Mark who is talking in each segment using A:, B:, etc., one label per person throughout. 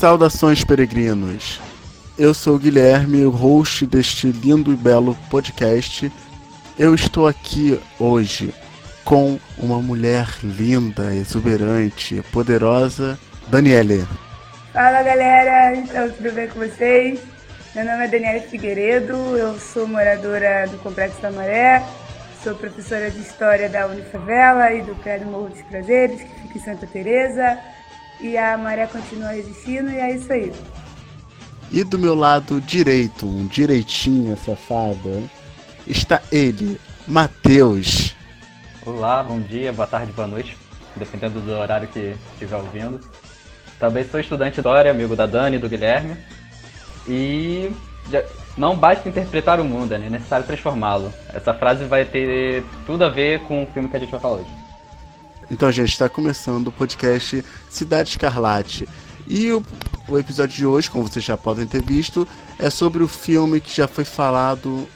A: Saudações, peregrinos. Eu sou o Guilherme, host deste lindo e belo podcast. Eu estou aqui hoje com uma mulher linda, exuberante, poderosa, Daniele.
B: Fala galera, então tudo bem com vocês? Meu nome é Daniela Figueiredo, eu sou moradora do Complexo da Maré, sou professora de História da Unifavela e do Prédio Morro dos Prazeres, que fica em Santa Teresa e a maré continua resistindo e é isso aí.
A: E do meu lado direito, um direitinho safado, está ele, Matheus.
C: Olá, bom dia, boa tarde, boa noite, dependendo do horário que estiver ouvindo. Também sou estudante de História, amigo da Dani e do Guilherme. E não basta interpretar o mundo, é necessário transformá-lo. Essa frase vai ter tudo a ver com o filme que a gente vai falar hoje.
A: Então, gente, está começando o podcast Cidade Escarlate. E o, o, episódio de hoje, como vocês já podem ter visto, é sobre o filme que já foi falado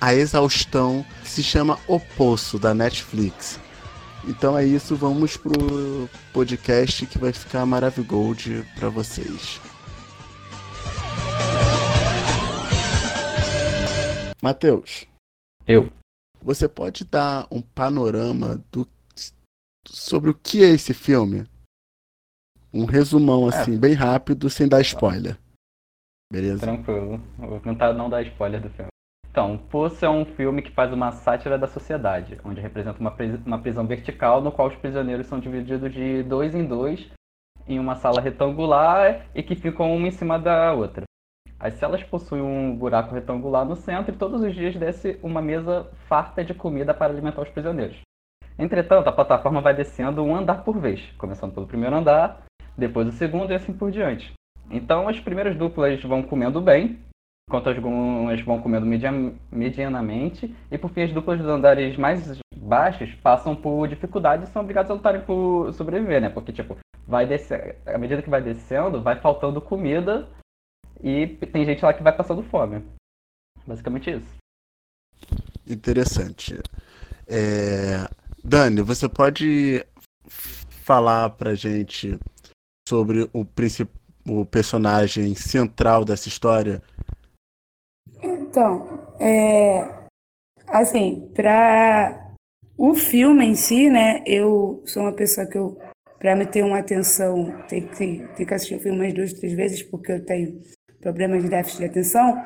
A: a exaustão, que se chama O Poço, da Netflix. Então é isso, vamos pro podcast que vai ficar maravigold para vocês. Matheus.
C: Eu.
A: Você pode dar um panorama do sobre o que é esse filme. Um resumão é. assim, é. bem rápido, sem dar spoiler. Beleza?
C: Tranquilo. Vou tentar não dar spoiler do filme. Então, Poço é um filme que faz uma sátira da sociedade, onde representa uma, uma prisão vertical no qual os prisioneiros são divididos de dois em dois em uma sala retangular e que ficam uma em cima da outra. As celas possuem um buraco retangular no centro e todos os dias desce uma mesa farta de comida para alimentar os prisioneiros. Entretanto, a plataforma vai descendo um andar por vez, começando pelo primeiro andar, depois o segundo e assim por diante. Então, as primeiras duplas vão comendo bem, enquanto algumas vão comendo medianamente, e por fim, as duplas dos andares mais baixos passam por dificuldades e são obrigadas a lutarem por sobreviver, né? Porque, tipo, vai descer, à medida que vai descendo, vai faltando comida e tem gente lá que vai passando fome. Basicamente isso.
A: Interessante. É... Dani, você pode falar pra gente sobre o, o personagem central dessa história?
B: Então, é... assim, pra o filme em si, né, eu sou uma pessoa que eu, pra me ter uma atenção, tem que, tem que assistir o filme umas duas, três vezes, porque eu tenho problemas de déficit de atenção.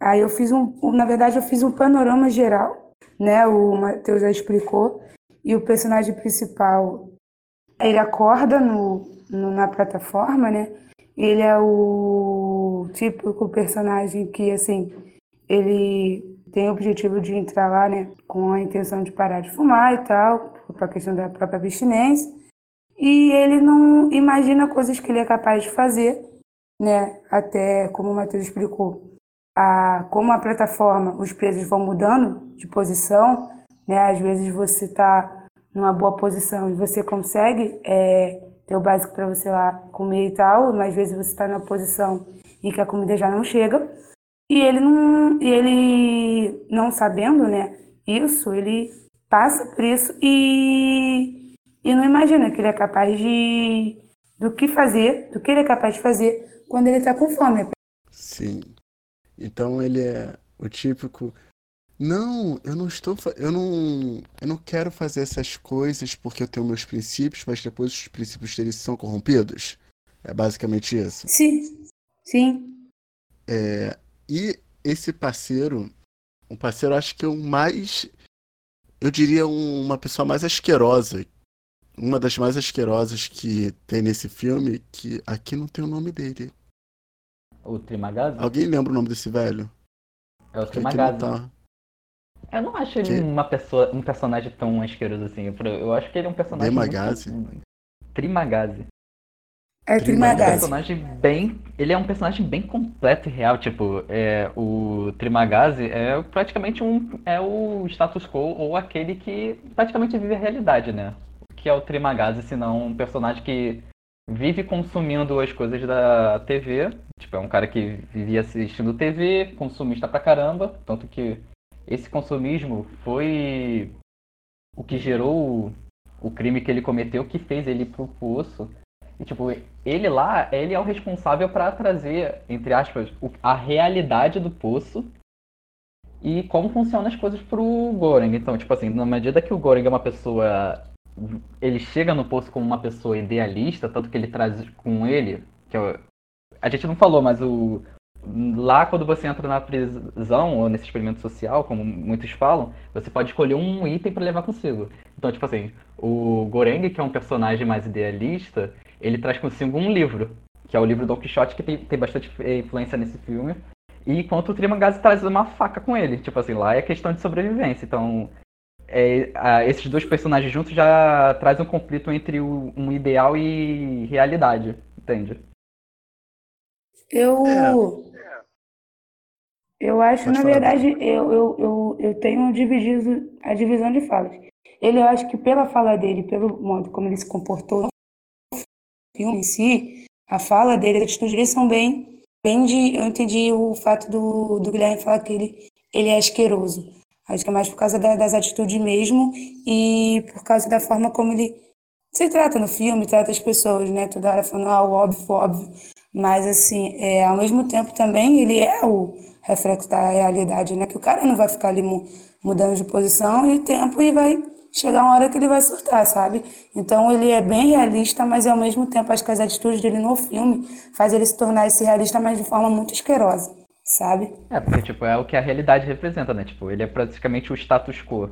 B: Aí eu fiz um, na verdade, eu fiz um panorama geral, né, o Matheus já explicou, e o personagem principal ele acorda no, no, na plataforma, né? Ele é o típico personagem que, assim, ele tem o objetivo de entrar lá, né? Com a intenção de parar de fumar e tal, por a questão da própria abstinência. E ele não imagina coisas que ele é capaz de fazer, né? Até, como o Matheus explicou, a, como a plataforma, os presos vão mudando de posição, né? Às vezes você está numa boa posição e você consegue é, ter o básico para você lá comer e tal, mas às vezes você está numa posição em que a comida já não chega. E ele não, ele não sabendo, né, isso, ele passa por isso e, e não imagina que ele é capaz de do que fazer, do que ele é capaz de fazer quando ele está com fome.
A: Sim. Então ele é o típico não, eu não estou. Eu não. Eu não quero fazer essas coisas porque eu tenho meus princípios, mas depois os princípios deles são corrompidos. É basicamente isso.
B: Sim. Sim.
A: É, e esse parceiro, um parceiro, acho que é o mais. Eu diria um, uma pessoa mais asquerosa. Uma das mais asquerosas que tem nesse filme, que aqui não tem o nome dele.
C: O Trimagazi?
A: Alguém lembra o nome desse velho?
C: É o Trimagazi. Eu não acho ele que... uma pessoa, um personagem tão asqueroso assim. Eu acho que ele é um personagem.
A: Demagazi?
C: Muito... Trimagazi.
B: É Trimagazi.
C: É um personagem bem. Ele é um personagem bem completo e real. Tipo, é, o Trimagazi é praticamente um. É o status quo ou aquele que praticamente vive a realidade, né? O que é o Trimagazi, senão um personagem que vive consumindo as coisas da TV. Tipo, é um cara que vivia assistindo TV, consumista pra caramba. Tanto que esse consumismo foi o que gerou o crime que ele cometeu, que fez ele ir pro poço. E, tipo, ele lá, ele é o responsável para trazer, entre aspas, a realidade do poço e como funcionam as coisas pro Goring. Então, tipo assim, na medida que o Goring é uma pessoa. Ele chega no poço como uma pessoa idealista, tanto que ele traz com ele. Que é, a gente não falou, mas o. Lá quando você entra na prisão, ou nesse experimento social, como muitos falam, você pode escolher um item para levar consigo. Então, tipo assim, o Goreng, que é um personagem mais idealista, ele traz consigo um livro, que é o livro Don Quixote, que tem, tem bastante influência nesse filme. E enquanto o Trimangase traz uma faca com ele. Tipo assim, lá é questão de sobrevivência. Então, é, a, esses dois personagens juntos já traz um conflito entre o, um ideal e realidade, entende?
B: Eu. É. Eu acho, Pode na falar. verdade, eu, eu, eu, eu tenho dividido a divisão de falas. Ele, eu acho que pela fala dele, pelo modo como ele se comportou no filme em si, a fala dele, as atitudes dele são bem Bem eu entendi o fato do, do Guilherme falar que ele, ele é asqueroso. Acho que é mais por causa da, das atitudes mesmo e por causa da forma como ele se trata no filme, trata as pessoas, né? Toda hora falando, ah, o óbvio, óbvio. Mas, assim, é, ao mesmo tempo também, ele é o reflexo da realidade, né? Que o cara não vai ficar ali mudando de posição e tempo e vai chegar uma hora que ele vai surtar, sabe? Então ele é bem realista, mas ao mesmo tempo acho que as atitudes dele no filme faz ele se tornar esse realista, mas de forma muito asquerosa, sabe?
C: É, porque tipo, é o que a realidade representa, né? Tipo, ele é praticamente o status quo.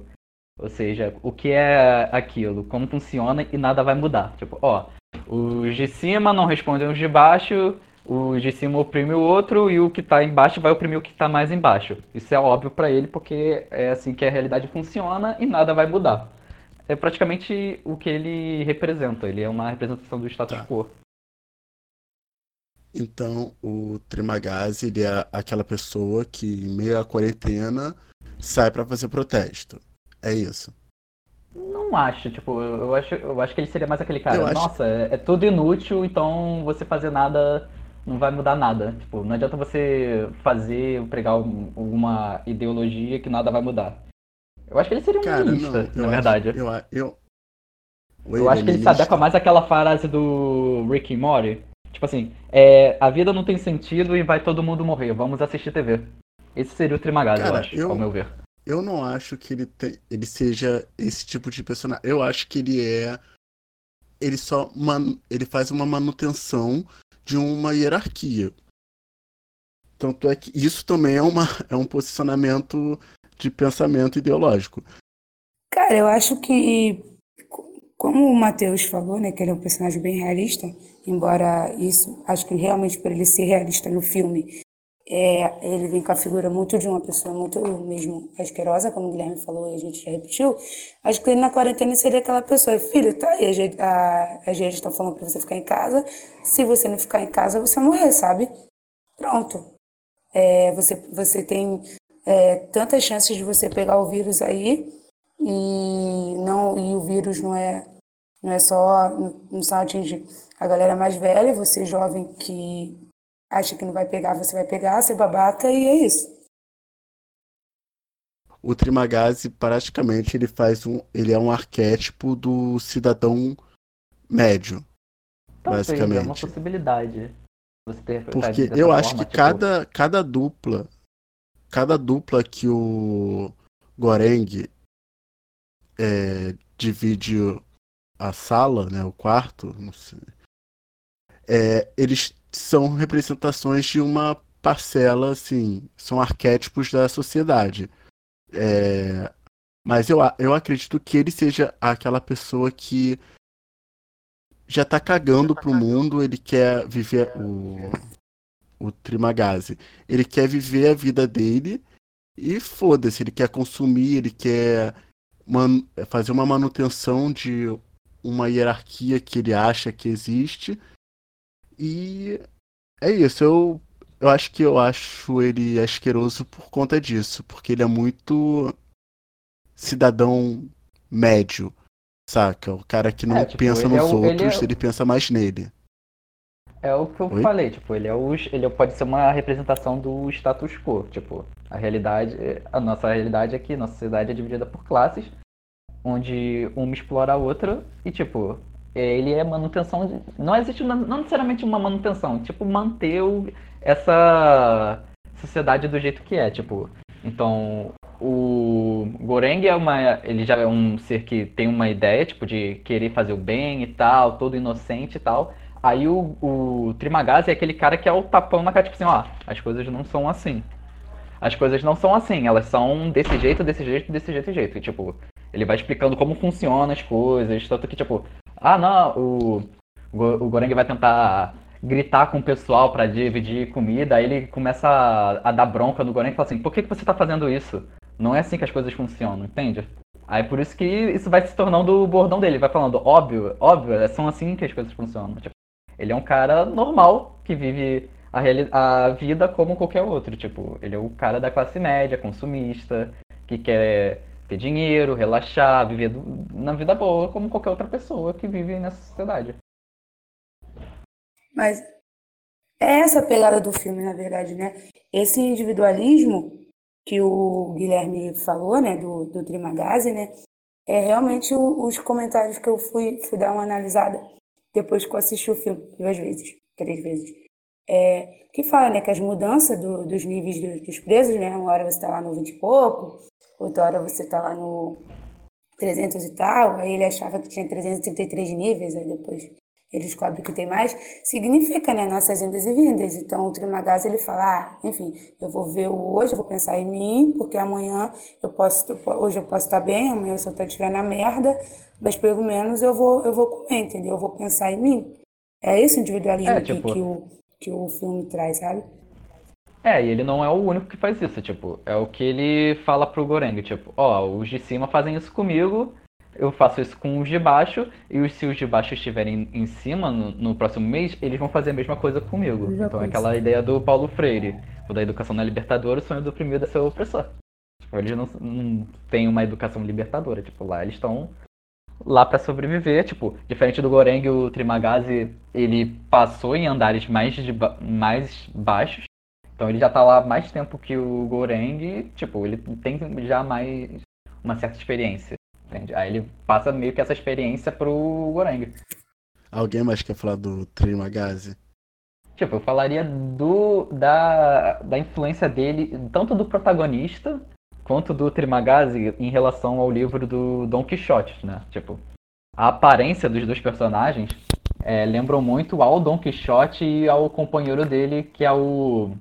C: Ou seja, o que é aquilo, como funciona e nada vai mudar. Tipo, ó, os de cima não respondem os de baixo, o de cima oprime o outro e o que está embaixo vai oprimir o que está mais embaixo. Isso é óbvio para ele porque é assim que a realidade funciona e nada vai mudar. É praticamente o que ele representa. Ele é uma representação do status tá. quo.
A: Então, o Trimagazzi, ele é aquela pessoa que, em meio à quarentena, sai para fazer protesto. É isso.
C: Não acho, tipo, eu acho, eu acho que ele seria mais aquele cara, nossa, é, é tudo inútil, então você fazer nada não vai mudar nada. Tipo, não adianta você fazer, pregar alguma ideologia que nada vai mudar. Eu acho que ele seria um Cara, niilista, na verdade.
A: eu, eu,
C: eu acho que ele se adequa mais àquela frase do Rick and Morty. Tipo assim, é, a vida não tem sentido e vai todo mundo morrer, vamos assistir TV. Esse seria o Trimagazzi, eu acho, eu, ao meu ver.
A: Eu não acho que ele, te, ele seja esse tipo de personagem. Eu acho que ele é. Ele só. Man, ele faz uma manutenção de uma hierarquia. Tanto é que isso também é, uma, é um posicionamento de pensamento ideológico.
B: Cara, eu acho que, como o Matheus falou, né, que ele é um personagem bem realista, embora isso, acho que realmente por ele ser realista no filme, é, ele vem com a figura muito de uma pessoa muito mesmo asquerosa, como o Guilherme falou e a gente já repetiu. Acho que ele na quarentena seria aquela pessoa, filho, tá aí, a, gente está falando para você ficar em casa. Se você não ficar em casa, você morrer, sabe? Pronto. É, você, você tem é, tantas chances de você pegar o vírus aí e não e o vírus não é não é só não só atinge a galera mais velha, você jovem que acha que não vai pegar, você vai pegar, ser babaca e é isso.
A: O Trimagazzi praticamente ele faz um, ele é um arquétipo do cidadão médio,
C: Talvez,
A: basicamente.
C: É uma possibilidade. Você ter
A: Porque eu forma, acho que tipo... cada cada dupla, cada dupla que o Goreng é, divide a sala, né, o quarto, não sei, é, eles são representações de uma parcela, assim, são arquétipos da sociedade. É, mas eu, eu acredito que ele seja aquela pessoa que já tá cagando pro mundo, ele quer viver o, o Trimagazi. Ele quer viver a vida dele e foda-se, ele quer consumir, ele quer man, fazer uma manutenção de uma hierarquia que ele acha que existe e é isso, eu, eu acho que eu acho ele asqueroso por conta disso, porque ele é muito cidadão médio, saca? O cara que não é, tipo, pensa nos é o, outros, ele, é... ele, pensa mais nele.
C: É o que eu Oi? falei, tipo, ele é o, ele pode ser uma representação do status quo, tipo, a realidade, a nossa realidade aqui, nossa sociedade é dividida por classes, onde uma explora a outra e tipo, ele é manutenção. De, não existe não necessariamente uma manutenção, tipo, manter o, essa sociedade do jeito que é, tipo. Então, o Goreng é uma. Ele já é um ser que tem uma ideia, tipo, de querer fazer o bem e tal, todo inocente e tal. Aí o, o é aquele cara que é o tapão na cara, tipo assim, ó, as coisas não são assim. As coisas não são assim, elas são desse jeito, desse jeito, desse jeito e jeito. E, tipo, ele vai explicando como funcionam as coisas, tanto que, tipo, ah não, o, o Goreng vai tentar gritar com o pessoal para dividir comida, aí ele começa a, a, dar bronca no Goreng e fala assim, por que, que você tá fazendo isso? Não é assim que as coisas funcionam, entende? Aí por isso que isso vai se tornando o bordão dele, vai falando, óbvio, óbvio, é, são assim que as coisas funcionam. Tipo, ele é um cara normal que vive a, a vida como qualquer outro. Tipo, ele é o cara da classe média, consumista, que quer ter dinheiro, relaxar, viver na vida boa como qualquer outra pessoa que vive nessa sociedade.
B: Mas é essa a pegada do filme, na verdade, né? Esse individualismo que o Guilherme falou, né, do, do Trimagazi, né, é realmente o, os comentários que eu fui, fui dar uma analisada depois que eu assisti o filme, duas vezes, três vezes. É, que fala, né, que as mudanças do, dos níveis dos, presos, né, uma hora você está lá no 20 e pouco, outra hora você está lá no 300 e tal, aí ele achava que tinha 333 níveis, aí depois ele descobre que tem mais, significa, né, nossas indas e vindas. Então, o Trimagás, ele fala, ah, enfim, eu vou ver hoje, eu vou pensar em mim, porque amanhã eu posso, hoje eu posso estar bem, amanhã se eu estiver na merda, mas pelo menos eu vou, eu vou comer, entendeu? Eu vou pensar em mim. É esse individualismo é, tipo... que, que, o, que o filme traz, sabe?
C: É, e ele não é o único que faz isso, tipo, é o que ele fala pro Goreng, tipo, ó, oh, os de cima fazem isso comigo, eu faço isso com os de baixo, e se os de baixo estiverem em cima no, no próximo mês, eles vão fazer a mesma coisa comigo. então é aquela ideia do Paulo Freire, o da educação na libertadora, o sonho do oprimido é ser o opressor. Tipo, eles não, não têm uma educação libertadora, tipo, lá eles estão lá para sobreviver, tipo, diferente do Goreng, o Trimagazi, ele passou em andares mais, de ba mais baixos, então ele já tá lá mais tempo que o Goreng, tipo, ele tem já mais uma certa experiência. Entende? Aí ele passa meio que essa experiência pro Goreng.
A: Alguém mais quer falar do Trimagazi?
C: Tipo, eu falaria do da, da influência dele, tanto do protagonista quanto do Trimagazi em relação ao livro do Don Quixote, né? Tipo, a aparência dos dois personagens é, lembram muito ao Don Quixote e ao companheiro dele, que é o.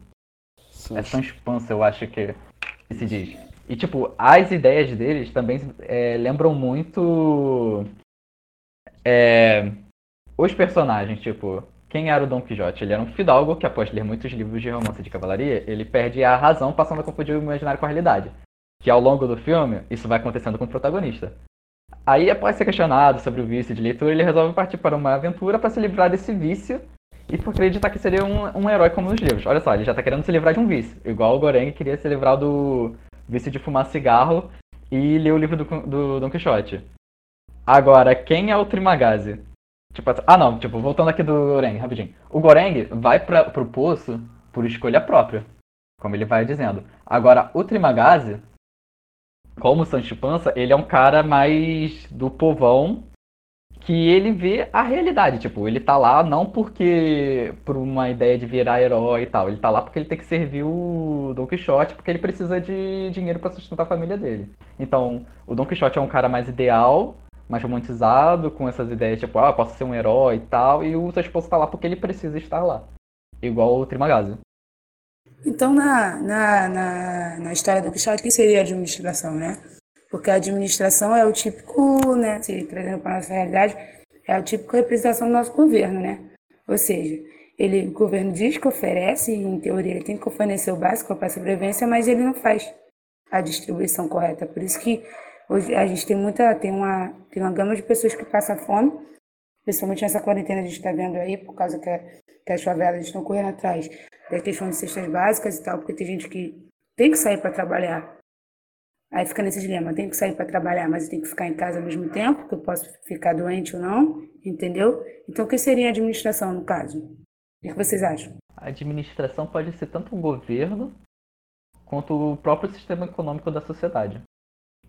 C: É Sancho Panza, eu acho que, se diz. E, tipo, as ideias deles também é, lembram muito é, os personagens, tipo, quem era o Don Quixote? Ele era um fidalgo que, após ler muitos livros de romance de cavalaria, ele perde a razão passando a confundir o imaginário com a realidade. Que ao longo do filme, isso vai acontecendo com o protagonista. Aí, após ser questionado sobre o vício de leitura, ele resolve partir para uma aventura para se livrar desse vício e por acreditar que seria um, um herói como nos livros. Olha só, ele já está querendo se livrar de um vício, igual o Goreng queria se livrar do, vício de fumar cigarro e ler o livro do, do Don Quixote. Agora, quem é o Trimagazi? Tipo, ah não, tipo, voltando aqui do Goreng, rapidinho. O Goreng vai pra, pro poço por escolha própria, como ele vai dizendo. Agora, o Trimagazi, como o Sancho Panza, ele é um cara mais do povão que ele vê a realidade. Tipo, ele tá lá não porque por uma ideia de virar herói e tal. Ele tá lá porque ele tem que servir o Don Quixote, porque ele precisa de dinheiro para sustentar a família dele. Então, o Don Quixote é um cara mais ideal, mais romantizado, com essas ideias, tipo, ah, posso ser um herói e tal, e o seu esposo tá lá porque ele precisa estar lá. Igual o Trimagazi.
B: Então, na, na, na, na história do Quixote, o que seria a administração, né? Porque a administração é o típico, né, se trazendo para a nossa realidade, é a típica representação do nosso governo, né? Ou seja, ele, o governo diz que oferece, em teoria ele tem que oferecer o básico para a sobrevivência, mas ele não faz a distribuição correta. Por isso que hoje a gente tem muita, tem uma, tem uma gama de pessoas que passam fome, principalmente nessa quarentena a gente está vendo aí, por causa que, que as favelas estão correndo atrás da questão de cestas básicas e tal, porque tem gente que tem que sair para trabalhar Aí fica nesse dilema, eu tenho que sair para trabalhar, mas eu tenho que ficar em casa ao mesmo tempo, que eu posso ficar doente ou não, entendeu? Então, o que seria a administração no caso? O que vocês acham?
C: A administração pode ser tanto o governo quanto o próprio sistema econômico da sociedade.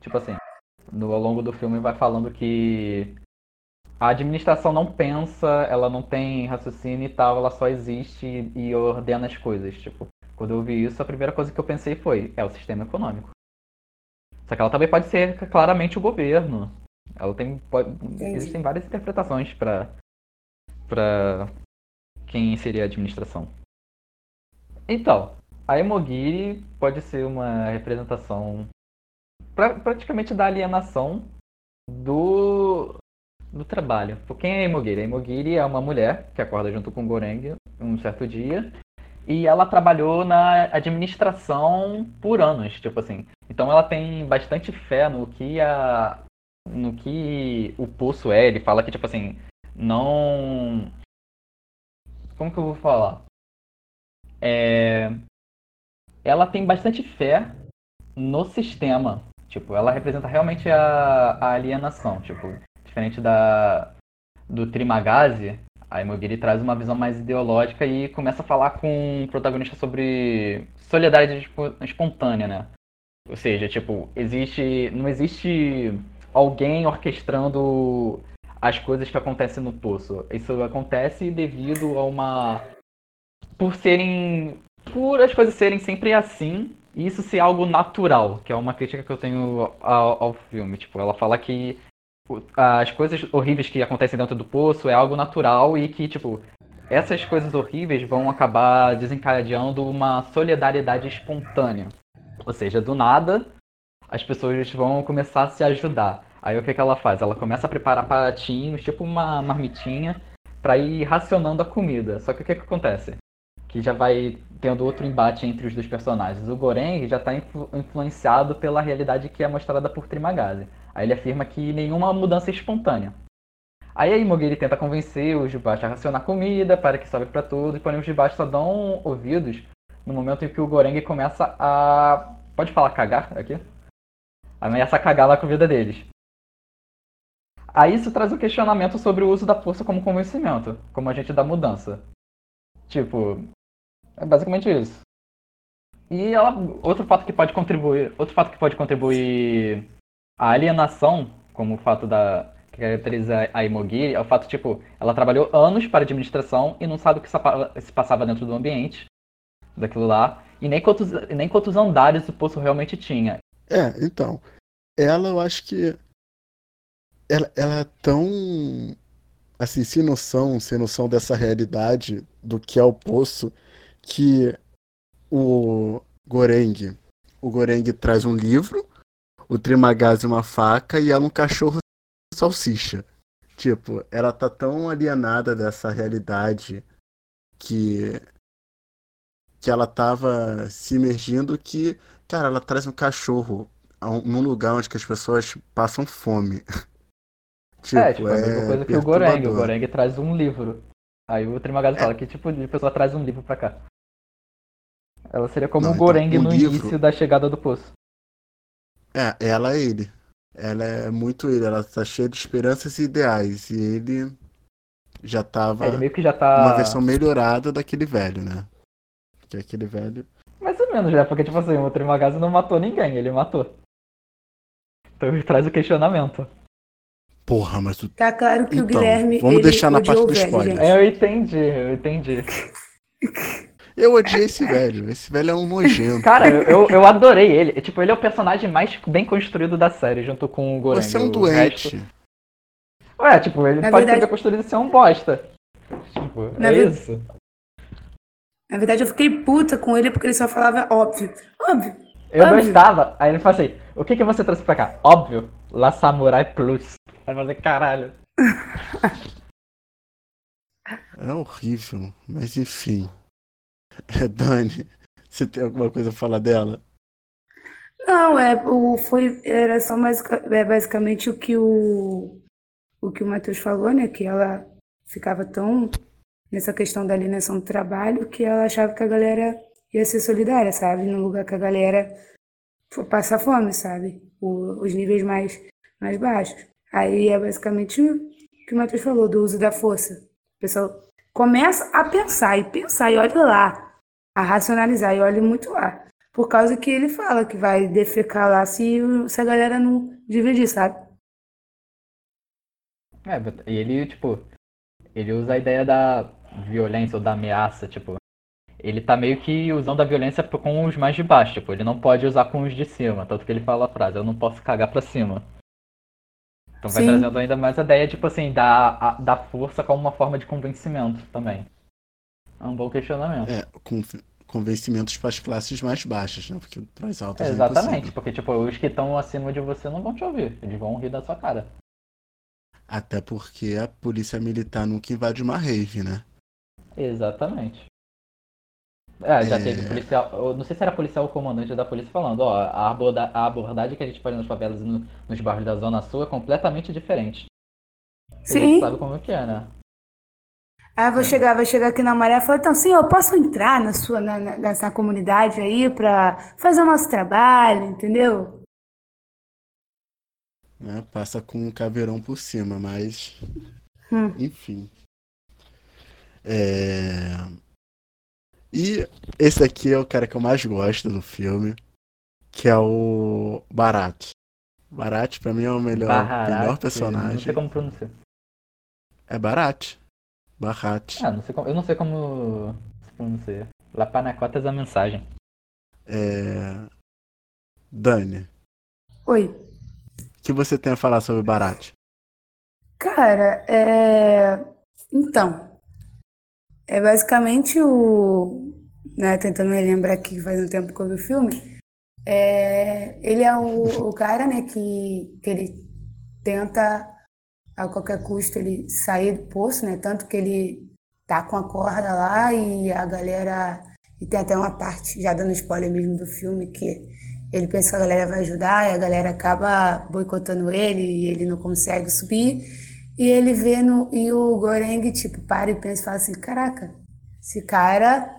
C: Tipo assim, no, ao longo do filme vai falando que a administração não pensa, ela não tem raciocínio e tal, ela só existe e ordena as coisas. Tipo, quando eu vi isso, a primeira coisa que eu pensei foi, é o sistema econômico. Só que ela também pode ser claramente o governo. Ela tem. Pode, existem várias interpretações para para quem seria a administração. Então, a Emogiri pode ser uma representação pra, praticamente da alienação do, do trabalho. Por quem é a Emogiri? A Emogiri é uma mulher que acorda junto com o Goreng um certo dia e ela trabalhou na administração por anos, tipo assim. Então ela tem bastante fé no que a no que o poço é. Ele fala que tipo assim, não como que eu vou falar? É ela tem bastante fé no sistema. Tipo, ela representa realmente a, a alienação. Tipo, diferente da do Trimagazi, a Imogiri traz uma visão mais ideológica e começa a falar com o protagonista sobre solidariedade espontânea, né? Ou seja, tipo, existe. não existe alguém orquestrando as coisas que acontecem no poço. Isso acontece devido a uma. por serem. por as coisas serem sempre assim isso ser algo natural, que é uma crítica que eu tenho ao, ao filme. Tipo, ela fala que as coisas horríveis que acontecem dentro do poço é algo natural e que, tipo, essas coisas horríveis vão acabar desencadeando uma solidariedade espontânea. Ou seja, do nada, as pessoas vão começar a se ajudar. Aí o que, que ela faz? Ela começa a preparar pratinhos, tipo uma marmitinha, para ir racionando a comida. Só que o que, que acontece? Que já vai tendo outro embate entre os dois personagens. O Goreng já está influ influenciado pela realidade que é mostrada por Trimagazi. Aí ele afirma que nenhuma mudança é espontânea. Aí a Imogiri tenta convencer os Jubashi a racionar comida para que sobe para todos, porém os Jubashi só dão ouvidos no momento em que o Goreng começa a. Pode falar cagar aqui? Ameaça a cagar na comida deles. Aí isso traz um questionamento sobre o uso da força como convencimento, como agente da mudança. Tipo, é basicamente isso. E ela, outro fato que pode contribuir, outro fato que pode contribuir a alienação, como o fato da que caracteriza a Imogiri, é o fato, tipo, ela trabalhou anos para administração e não sabe o que se passava dentro do ambiente daquilo lá, e nem quantos, nem quantos andares o poço realmente tinha.
A: É, então, ela eu acho que ela, ela é tão assim, sem noção, sem noção dessa realidade do que é o poço, que o Goreng, o Goreng traz um livro o Trimagazzi uma faca e ela um cachorro salsicha. Tipo, ela tá tão alienada dessa realidade que que ela tava se imergindo que, cara, ela traz um cachorro num lugar onde as pessoas passam fome.
C: tipo, é, tipo, é a mesma coisa que o Goreng. O Goreng traz um livro. Aí o Trimagazzi é. fala que tipo de pessoa traz um livro pra cá. Ela seria como Não, o então, Goreng então, no livro... início da chegada do poço.
A: É, ela é ele. Ela é muito ele, ela tá cheia de esperanças e ideais. E ele já tava.
C: Ele meio que já tá.
A: Uma versão melhorada daquele velho, né? Que é aquele velho.
C: Mais ou menos, já, porque, tipo assim, o Trimagazi não matou ninguém, ele matou. Então ele traz o questionamento.
A: Porra, mas tu.
B: Tá claro que então, o Guilherme.
A: Vamos deixar na parte do spoiler.
C: É, eu entendi, eu entendi.
A: Eu odiei esse velho. Esse velho é um nojento.
C: Cara, eu, eu adorei ele. Tipo, ele é o personagem mais bem construído da série, junto com o Goreng.
A: Você é um doente. Resto...
C: Ué, tipo, ele Na pode verdade... ser construído de ser um bosta. Tipo, Na é ver... isso.
B: Na verdade, eu fiquei puta com ele porque ele só falava óbvio. Óbvio.
C: Eu
B: óbvio.
C: gostava. Aí ele falou assim: o que, que você trouxe pra cá? Óbvio. La Samurai Plus. Aí eu falei, caralho.
A: É horrível, mas enfim. Dani, você tem alguma coisa a falar dela?
B: Não, é, o, foi, era só mais, é, basicamente o que o, o que o Matheus falou, né? Que ela ficava tão nessa questão da alienação do trabalho que ela achava que a galera ia ser solidária, sabe? No lugar que a galera passa fome, sabe? O, os níveis mais, mais baixos. Aí é basicamente o que o Matheus falou, do uso da força. O pessoal começa a pensar e pensar, e olha lá, a racionalizar. E olhe muito lá. Por causa que ele fala que vai defecar lá se, se a galera não dividir, sabe?
C: É, e ele, tipo, ele usa a ideia da violência ou da ameaça, tipo, ele tá meio que usando a violência com os mais de baixo, tipo, ele não pode usar com os de cima, tanto que ele fala a frase, eu não posso cagar pra cima. Então vai Sim. trazendo ainda mais a ideia, tipo assim, da, da força como uma forma de convencimento também. É um bom questionamento.
A: É, com convencimentos para as classes mais baixas, né? Porque para as altas
C: é, Exatamente, é porque tipo, os que estão acima de você não vão te ouvir, eles vão rir da sua cara.
A: Até porque a polícia militar nunca invade uma rave, né?
C: Exatamente. É, já é... teve policial. Não sei se era policial ou comandante da polícia falando, ó, a, aborda, a abordagem que a gente faz nas favelas e no, nos bairros da Zona Sul é completamente diferente.
B: Sim.
C: sabe como que é, né?
B: Aí vou chegar, vai chegar aqui na Maré e falar, então, sim, eu posso entrar na sua, na, nessa comunidade aí para fazer o nosso trabalho, entendeu?
A: É, passa com um caveirão por cima, mas. Hum. Enfim. É... E esse aqui é o cara que eu mais gosto do filme, que é o Barat. Barat pra mim é o melhor, Barat, melhor personagem. Não
C: sei como pronunciar.
A: É Barat. Barat.
C: Ah, não sei como, eu não sei como se pronuncia. Lapanacota é a mensagem.
A: É... Dani.
B: Oi.
A: O que você tem a falar sobre Barat?
B: Cara, é... Então, é basicamente o. Né, tentando me lembrar aqui, faz um tempo que eu vi o filme. É, ele é o, o cara né, que, que ele tenta a qualquer custo ele sair do poço, né? Tanto que ele tá com a corda lá e a galera. E tem até uma parte, já dando spoiler mesmo do filme, que ele pensa que a galera vai ajudar e a galera acaba boicotando ele e ele não consegue subir. E ele vê no. E o Goreng, tipo, para e pensa e fala assim: caraca, esse cara.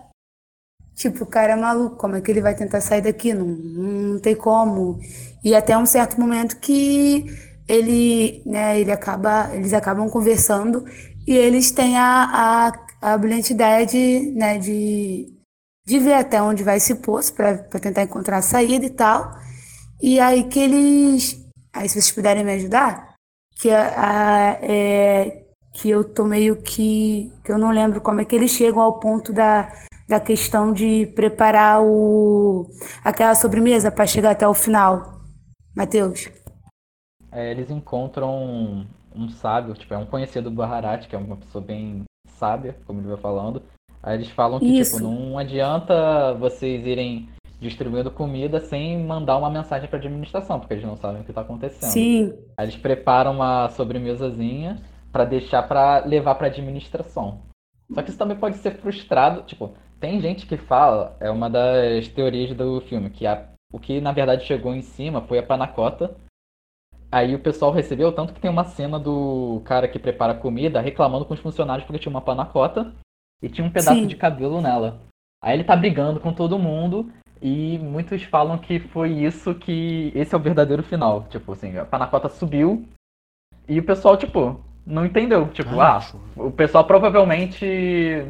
B: Tipo, o cara é maluco, como é que ele vai tentar sair daqui? Não, não tem como. E até um certo momento que ele, né, ele acaba, eles acabam conversando e eles têm a, a, a brilhante ideia de, né, de, de ver até onde vai esse poço para tentar encontrar a saída e tal. E aí que eles. Aí, se vocês puderem me ajudar, que, a, é, que eu tô meio que. que eu não lembro como é que eles chegam ao ponto da, da questão de preparar o, aquela sobremesa para chegar até o final. Matheus?
C: É, eles encontram um, sábio, tipo, é um conhecido do Baharat, que é uma pessoa bem sábia, como ele vai falando. Aí eles falam que, tipo, Isso. tipo, não adianta vocês irem distribuindo comida sem mandar uma mensagem para a administração, porque eles não sabem o que está acontecendo.
B: Sim.
C: Aí eles preparam uma sobremesazinha para deixar para levar para a administração. Só que isso também pode ser frustrado, tipo, tem gente que fala, é uma das teorias do filme, que a, o que na verdade chegou em cima foi a panacota. Aí o pessoal recebeu, tanto que tem uma cena do cara que prepara a comida reclamando com os funcionários porque tinha uma panacota e tinha um pedaço Sim. de cabelo nela. Aí ele tá brigando com todo mundo e muitos falam que foi isso que. Esse é o verdadeiro final. Tipo assim, a panacota subiu e o pessoal, tipo, não entendeu. Tipo, ah, ah o pessoal provavelmente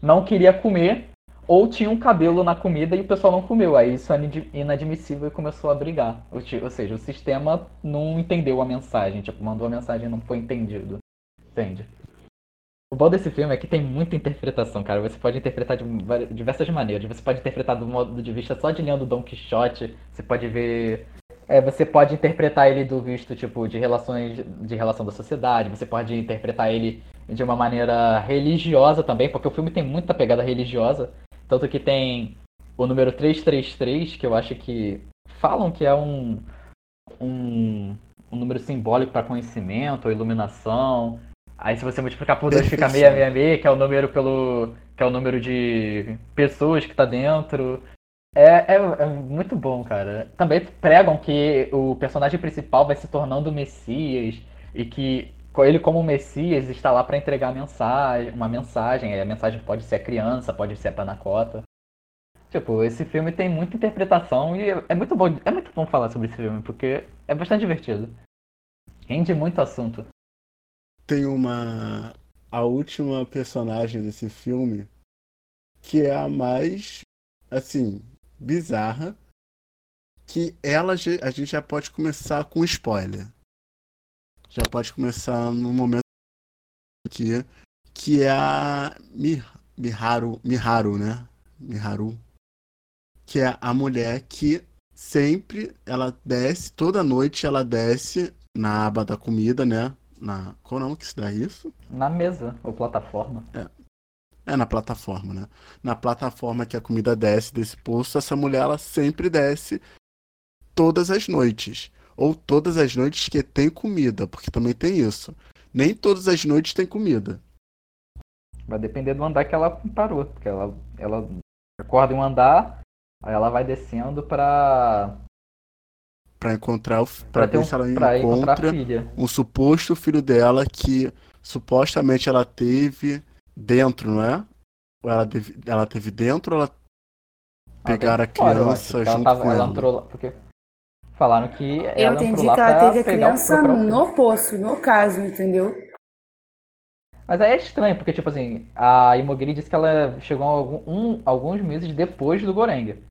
C: não queria comer ou tinha um cabelo na comida e o pessoal não comeu. Aí isso é inadmissível e começou a brigar. Ou seja, o sistema não entendeu a mensagem, tipo, mandou a mensagem e não foi entendido. Entende? O bom desse filme é que tem muita interpretação, cara. Você pode interpretar de diversas maneiras. Você pode interpretar do modo de vista só de linha do Don Quixote. Você pode ver. É, você pode interpretar ele do visto, tipo, de relações. de relação da sociedade. Você pode interpretar ele de uma maneira religiosa também, porque o filme tem muita pegada religiosa. Tanto que tem o número 333, que eu acho que falam que é um. um, um número simbólico para conhecimento ou iluminação. Aí se você multiplicar por 2 fica 666, que é o número pelo. que é o número de pessoas que tá dentro. É, é, é, muito bom, cara. Também pregam que o personagem principal vai se tornando o Messias e que ele como Messias está lá para entregar mensagem, uma mensagem. A mensagem pode ser a criança, pode ser a panacota. Tipo, esse filme tem muita interpretação e é muito bom, é muito bom falar sobre esse filme porque é bastante divertido. Rende muito assunto
A: tem uma. A última personagem desse filme que é a mais, assim, bizarra. Que ela a gente já pode começar com spoiler. Já pode começar no momento aqui, que é a Miharu, Miharu, né? Miharu, que é a mulher que sempre ela desce, toda noite ela desce na aba da comida, né? Na, qual nome que se dá isso?
C: Na mesa, ou plataforma.
A: É. É na plataforma, né? Na plataforma que a comida desce desse poço, essa mulher ela sempre desce todas as noites. Ou todas as noites que tem comida, porque também tem isso. Nem todas as noites tem comida.
C: Vai depender do andar que ela parou. Porque ela, ela acorda em um andar, aí ela vai descendo pra.
A: Pra encontrar o. Pra, pra ver um, se ela encontra um suposto filho dela que supostamente ela teve dentro, não é? Ou ela teve, ela teve dentro ou ela pegaram a criança junto ela tava, com ela? ela. Entrou lá, porque
C: falaram que
B: Eu entendi que ela teve a criança no poço, no caso, entendeu?
C: Mas aí é estranho, porque, tipo assim, a Imogiri disse que ela chegou algum, um, alguns meses depois do Goreng.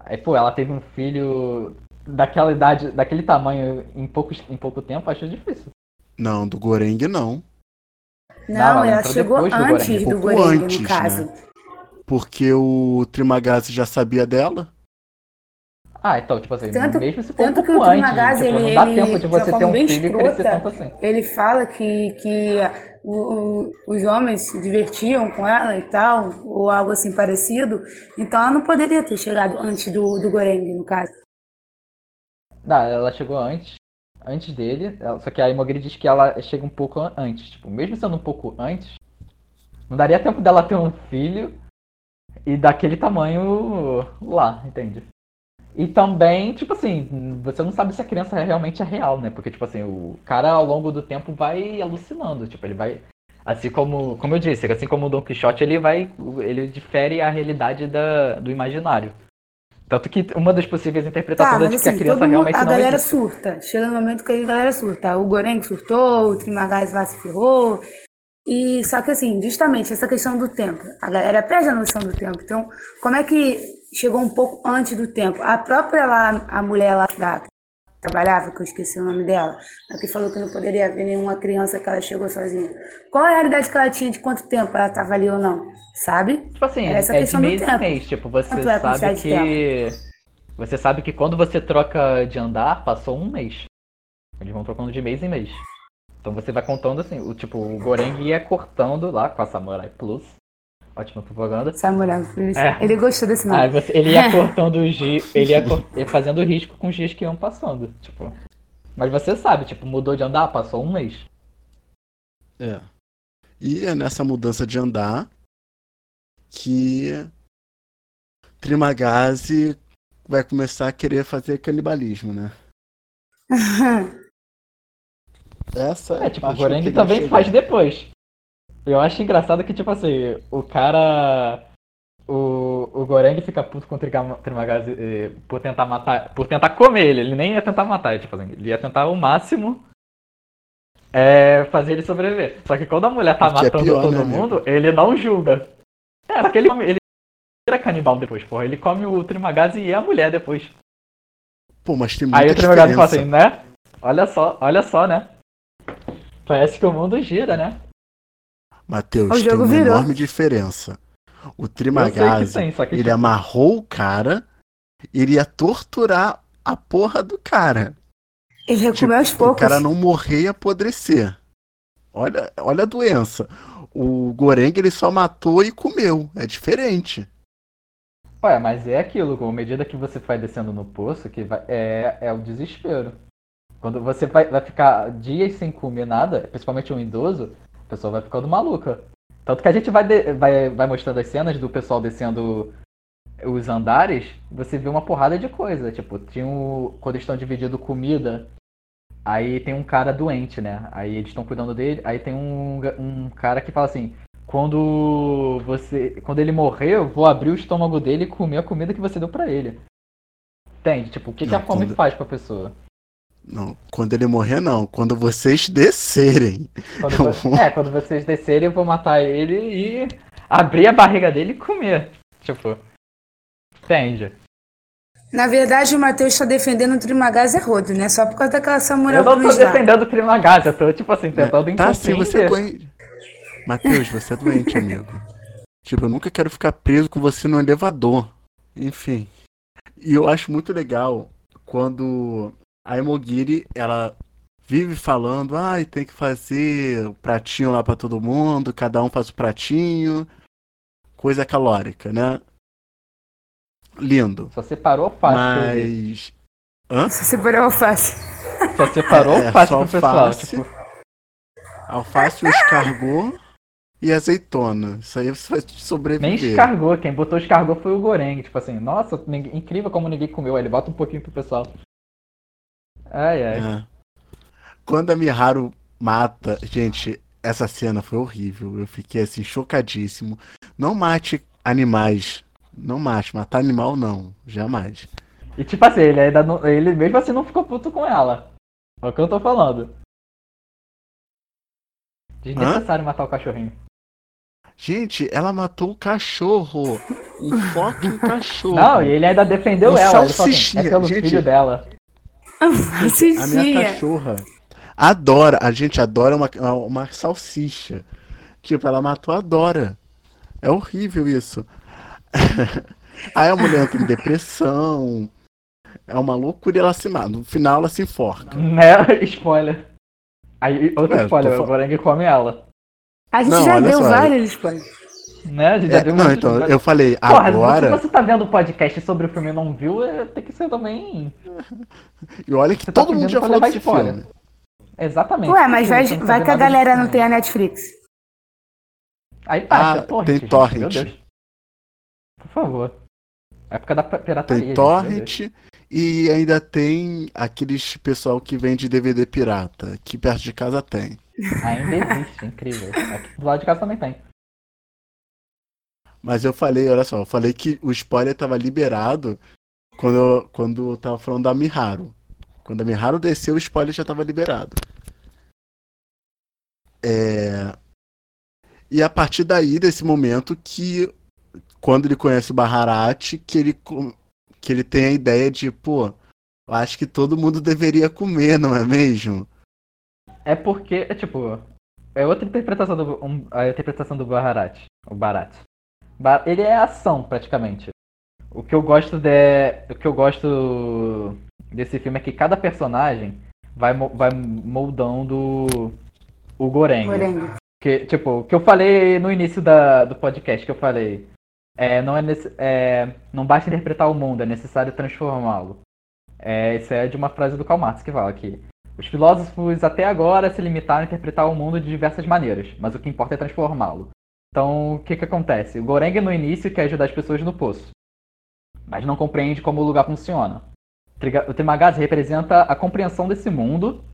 C: Aí, pô, ela teve um filho daquela idade, daquele tamanho em, pouco em pouco tempo, acho difícil.
A: Não, do Goreng não.
B: Não, não ela, ela chegou antes do Goreng, antes, no caso. Né?
A: Porque o Trimagazi já sabia dela.
C: Ah, então, tipo assim,
B: tanto,
C: mesmo se
B: for tanto um que o Trimagazi, tipo, ele,
C: não dá ele, tempo de você ter um filho escrota, e crescer tanto assim.
B: Ele fala que, que o, o, os homens se divertiam com ela e tal, ou algo assim parecido, então ela não poderia ter chegado antes do, do Goreng, no caso.
C: Não, ela chegou antes, antes dele, só que a Imogiri diz que ela chega um pouco antes. Tipo, mesmo sendo um pouco antes, não daria tempo dela ter um filho e daquele tamanho lá, entende? E também, tipo assim, você não sabe se a criança realmente é real, né? Porque, tipo assim, o cara ao longo do tempo vai alucinando. Tipo, ele vai. Assim como, como eu disse, assim como o Don Quixote, ele vai. Ele difere a realidade da, do imaginário. Tanto que uma das possíveis interpretações tá, é de que a assim, criança realmente
B: mundo,
C: a não
B: A galera surta. Chega no momento que a galera surta. O Goreng surtou, o Trimagás lá se ferrou. E só que assim, justamente essa questão do tempo. A galera perde a noção do tempo. Então, como é que chegou um pouco antes do tempo? A própria lá, a mulher lá da trabalhava, que eu esqueci o nome dela, a que falou que não poderia haver nenhuma criança que ela chegou sozinha. Qual é a realidade que ela tinha de quanto tempo ela estava ali ou não? Sabe?
C: Tipo assim, é essa é questão de mês do tempo. mês. Tipo, você é sabe que. Você sabe que quando você troca de andar, passou um mês. Eles vão trocando de mês em mês. Então você vai contando assim, o tipo, o Goreng ia cortando lá com a Samurai Plus Ótima propaganda.
B: Samurai É. Ele gostou desse nome.
C: você, ele ia cortando os dias. Ele ia, ia fazendo risco com os dias que iam passando. Tipo. Mas você sabe, tipo, mudou de andar, passou um mês.
A: É. E é nessa mudança de andar que Trimagazi vai começar a querer fazer canibalismo, né?
C: Essa é, tipo, o Goreng também faz depois. Eu acho engraçado que, tipo assim, o cara. O, o Goreng fica puto com o Trimagazi eh, por tentar matar. Por tentar comer ele. Ele nem ia tentar matar, tipo assim, ele ia tentar o máximo é, fazer ele sobreviver. Só que quando a mulher tá Porque é matando é pior, todo né, mundo, amigo? ele não julga. É, porque ele, ele vira canibal depois, porra. Ele come o Trimagazi e a mulher depois.
A: Pô, mas tem muita
C: Aí o
A: Trimagazi
C: fala assim, né? Olha só, olha só, né? Parece que o mundo gira, né?
A: Matheus, tem uma virou. enorme diferença. O Trimagazi, ele amarrou o cara, ele ia torturar a porra do cara.
B: Ele ia tipo, comer aos poucos.
A: O cara não morrer e apodrecer. Olha, olha a doença. O Goreng ele só matou e comeu. É diferente.
C: Ué, mas é aquilo, com a medida que você vai descendo no poço, que vai, é, é o desespero. Quando você vai, vai ficar dias sem comer nada, principalmente um idoso, pessoa vai ficando maluca. Tanto que a gente vai, de, vai, vai mostrando as cenas do pessoal descendo os andares, você vê uma porrada de coisa. Tipo, tinha um, quando estão dividindo comida, aí tem um cara doente, né? Aí eles estão cuidando dele, aí tem um, um cara que fala assim, quando você. Quando ele morrer, eu vou abrir o estômago dele e comer a comida que você deu para ele. Entende? Tipo, o que, Não, que a fome quando... faz pra pessoa?
A: Não, quando ele morrer, não. Quando vocês descerem.
C: Quando. É, quando vocês descerem, eu vou matar ele e abrir a barriga dele e comer. Tipo. Entende?
B: Na verdade, o Matheus está defendendo o Trimagás é rodo, né? Só por causa daquela Samurai
C: Eu não tô defendendo o Trimagás, eu tô, tipo assim, tentando
A: Tá sim, você é doente. Matheus, você é doente, amigo. Tipo, eu nunca quero ficar preso com você no elevador. Enfim. E eu acho muito legal quando a Emogiri, ela vive falando, ai, tem que fazer o pratinho lá pra todo mundo, cada um faz o pratinho. Coisa calórica, né? Lindo.
C: Só separou vi.
A: Mas. Hã?
B: Você separou alface.
C: Só separou
A: É,
C: fácil
A: só
C: pro pessoal.
A: alface.
C: Tipo,
A: Alface, o escargot e azeitona. Isso aí você vai
C: nem
A: sobreviver.
C: escargou, quem botou escargou foi o Goreng. Tipo assim, nossa, ninguém- incrível como ninguém comeu. Aí Ele bota um pouquinho pro pessoal. Ai, ai.
A: É. Quando a Miharu mata. Gente, essa cena foi horrível. Eu fiquei assim, chocadíssimo. Não mate animais. Não mate. Matar animal, não. Jamais.
C: E tipo assim, ele ainda não, ele mesmo assim não ficou puto com ela. É o que eu tô falando. Desnecessário matar o cachorrinho.
A: Gente, ela matou o cachorro. Um fucking cachorro.
C: Não, e ele ainda defendeu
A: Um
C: ela. Ele assim, é pelo
A: gente.
C: filho dela.
A: A minha cachorra adora. A gente adora uma, uma salsicha. Tipo, ela matou a Dora. É horrível isso. Aí a mulher entra em depressão. É uma loucura e ela se mata. No final ela se enforca.
C: Né? Spoiler. Aí, outro
A: É,
C: spoiler, o Goreng come ela.
B: A gente
A: Não,
B: já deu
A: só.
B: vários spoilers.
C: Né? A gente já
A: É,
C: viu
A: não, então, eu falei,
C: Porra,
A: agora.
C: se você tá vendo o podcast sobre o filme e não viu, é- tem que ser também.
A: E olha que
C: Você tá
A: todo mundo
C: pedindo
A: já falou desse
C: spoiler.
A: filme.
C: Exatamente.
B: Ué, mas vai,
C: não
B: vai que a galera não tem a Netflix.
C: Aí baixa,
A: Ah,
C: torrent,
A: tem
C: gente,
A: torrent.
C: Meu Deus. Por favor. Época da pirataria.
A: Tem
C: gente,
A: torrent e ainda tem aqueles pessoal que vende DVD pirata, que perto de casa tem.
C: Ainda existe, incrível. Aqui do lado de casa também tem.
A: Mas eu falei, olha só, eu falei que o spoiler tava liberado quando eu, quando eu tava falando da Miharu. Quando a Miharu desceu, o spoiler já tava liberado. É... E a partir daí, desse momento, que quando ele conhece o Baharati, que ele, que ele tem a ideia de, pô, acho que todo mundo deveria comer, não é mesmo?
C: É porque, é tipo, é outra interpretação do um- a interpretação do Baharat, o Barat. Ele é ação praticamente. O que eu gosto de, o que eu gosto desse filme é que cada personagem vai vai moldando o Goreng. Que, tipo, o que eu falei no início da, do podcast, que eu falei, é, não, é, é, não basta interpretar o mundo, é necessário transformá-lo. É, isso é de uma frase do Karl Marx que fala que os filósofos até agora se limitaram a interpretar o mundo de diversas maneiras, mas o que importa é transformá-lo. Então, o que que acontece? O Goreng no início quer ajudar as pessoas no poço, mas não compreende como o lugar funciona. O Temagazi representa a compreensão desse mundo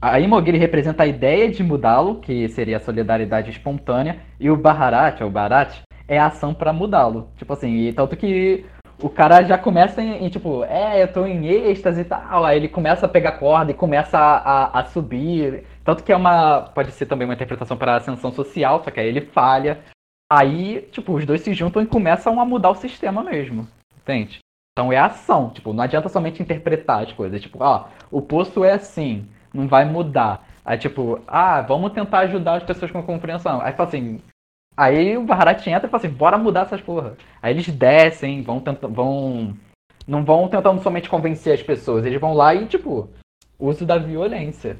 C: a Imogiri representa a ideia de mudá-lo, que seria a solidariedade espontânea, e o Baharat, ou Barat, é a ação pra mudá-lo. Tipo assim, e tanto que o cara já começa em, em, tipo, é, eu tô em êxtase e tal, aí ele começa a pegar corda e começa a, a, a subir. Tanto que é uma. Pode ser também uma interpretação para ascensão social, só que aí ele falha. Aí, tipo, os dois se juntam e começam a mudar o sistema mesmo. Entende? Então é ação, tipo, não adianta somente interpretar as coisas. Tipo, ó, o posto é assim, não vai mudar. Aí, tipo, ah, vamos tentar ajudar as pessoas com compreensão. Aí fala assim. Aí o Baharat entra e fala assim, bora mudar essas porra. Aí eles descem, vão tentando. vão. Não vão tentando somente convencer as pessoas, eles vão lá e, tipo, uso da violência.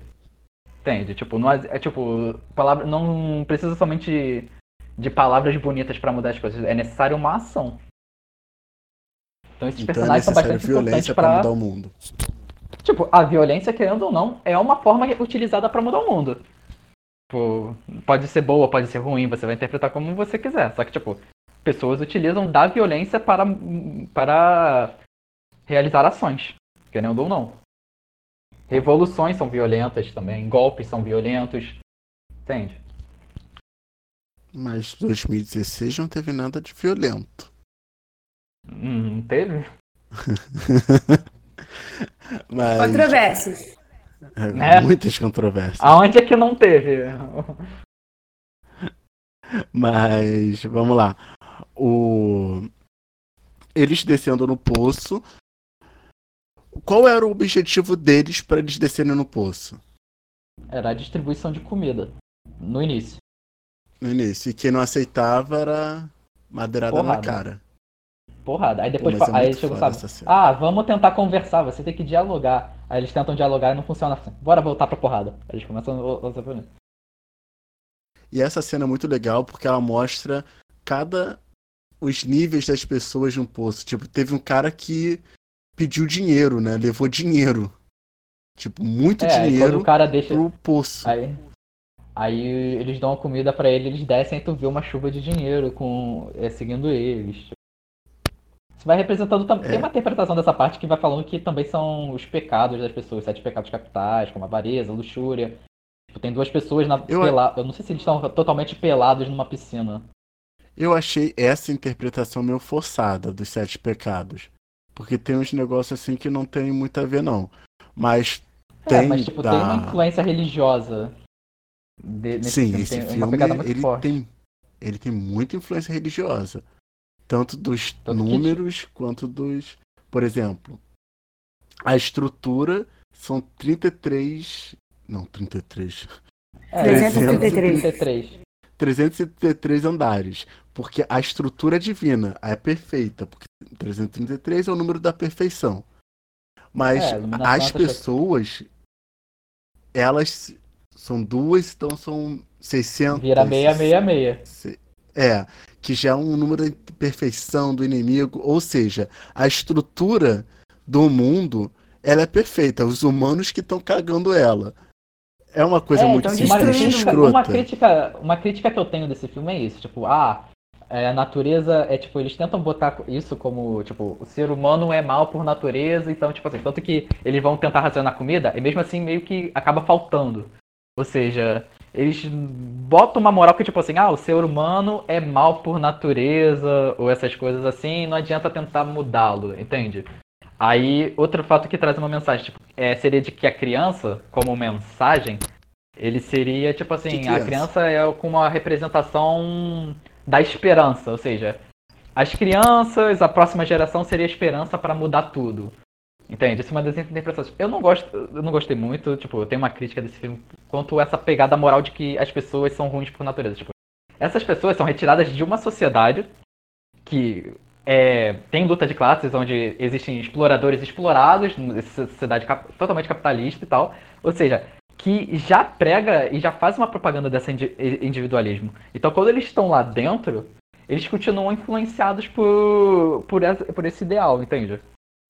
C: Entende? Tipo, não é, é tipo, palavra, não precisa somente de palavras bonitas pra mudar as coisas, é necessário uma ação. Então esses
A: Então é
C: personagens são
A: necessário
C: bastante importantes
A: violência pra. mudar o mundo.
C: Tipo, a violência, querendo ou não, é uma forma utilizada pra mudar o mundo. Tipo, pode ser boa, pode ser ruim, você vai interpretar como você quiser. Só que, tipo, pessoas utilizam da violência para, para realizar ações, querendo ou não. Revoluções são violentas também, golpes são violentos. Entende?
A: Mas 2016 não teve nada de violento.
C: Hum, Não teve?
A: Mas
B: Controvérsias.
A: é,
C: Né?
A: muitas controvérsias.
C: Aonde é que não teve?
A: Mas vamos lá. O eles descendo no poço, qual era o objetivo deles para eles descerem no poço?
C: Era a distribuição de comida. No início.
A: No início. E quem não aceitava era madeirada
C: Porrada.
A: na cara.
C: Porrada. Aí depois
A: Pô, é
C: aí chegou, sabe? Ah, vamos tentar conversar, você tem que dialogar. Aí eles tentam dialogar e não funciona assim. Bora voltar pra porrada. Aí eles começam a usar.
A: E essa cena é muito legal porque ela mostra cada os níveis das pessoas no poço. Tipo, teve um cara que pediu dinheiro, né? Levou dinheiro. Tipo, muito
C: É,
A: dinheiro
C: o cara deixa.
A: pro poço.
C: Aí, aí eles dão a comida pra ele, eles descem e tu vê uma chuva de dinheiro com é, seguindo eles. Isso vai representando também.
A: É.
C: Tem uma interpretação dessa parte que vai falando que também são os pecados das pessoas, sete pecados capitais, como a avareza, luxúria. Tipo, tem duas pessoas na
A: Eu-
C: pela- Eu não sei se eles estão totalmente pelados numa piscina.
A: Eu achei essa interpretação meio forçada dos sete pecados. Porque tem uns negócios assim que não tem muito a ver, não. Mas
C: É,
A: tem
C: mas tipo,
A: da...
C: tem uma influência religiosa. de- nesse
A: Sim,
C: filme.
A: esse
C: tem
A: filme ele
C: forte.
A: tem, ele tem muita influência religiosa. Tanto dos
C: que-
A: números quanto dos. Por exemplo, a estrutura são 33. Não, 33.
C: É,
B: 333.
C: 333.
A: 333 andares. Porque a estrutura é divina, é perfeita. Porque 333 é o número da perfeição. Mas
C: É,
A: as
C: tá
A: pessoas, elas são duas, então são 600.
C: Vira 666.
A: Se- É, que já é um número de perfeição do inimigo, ou seja, a estrutura do mundo, ela é perfeita, os humanos que estão cagando ela. É uma coisa
B: É,
A: muito
B: tão
A: simples e
B: destruindo.
C: crítica, uma, crítica, uma crítica que eu tenho desse filme é isso, tipo, ah, é, a natureza é tipo, eles tentam botar isso como, tipo, o ser humano é mal por natureza, então, tipo assim, tanto que eles vão tentar racionar comida, e mesmo assim meio que acaba faltando. Ou seja, eles botam uma moral que, tipo assim, ah, o ser humano é mal por natureza, ou essas coisas assim, não adianta tentar mudá-lo, entende? Aí, outro fato que traz uma mensagem, tipo, é, seria de que a criança, como mensagem, ele seria, tipo assim,
A: Que
C: a
A: criança?
C: criança é como uma representação da esperança, ou seja, as crianças, a próxima geração seria a esperança para mudar tudo. Entende? Isso é uma das interpretações. Eu não gosto, eu não gostei muito, tipo, eu tenho uma crítica desse filme quanto essa pegada moral de que as pessoas são ruins por natureza. Tipo, essas pessoas são retiradas de uma sociedade que é, tem luta de classes, onde existem exploradores explorados, sociedade cap- totalmente capitalista e tal. Ou seja, que já prega e já faz uma propaganda desse indi- individualismo. Então, quando eles estão lá dentro, eles continuam influenciados por, por, essa- por esse ideal, entende?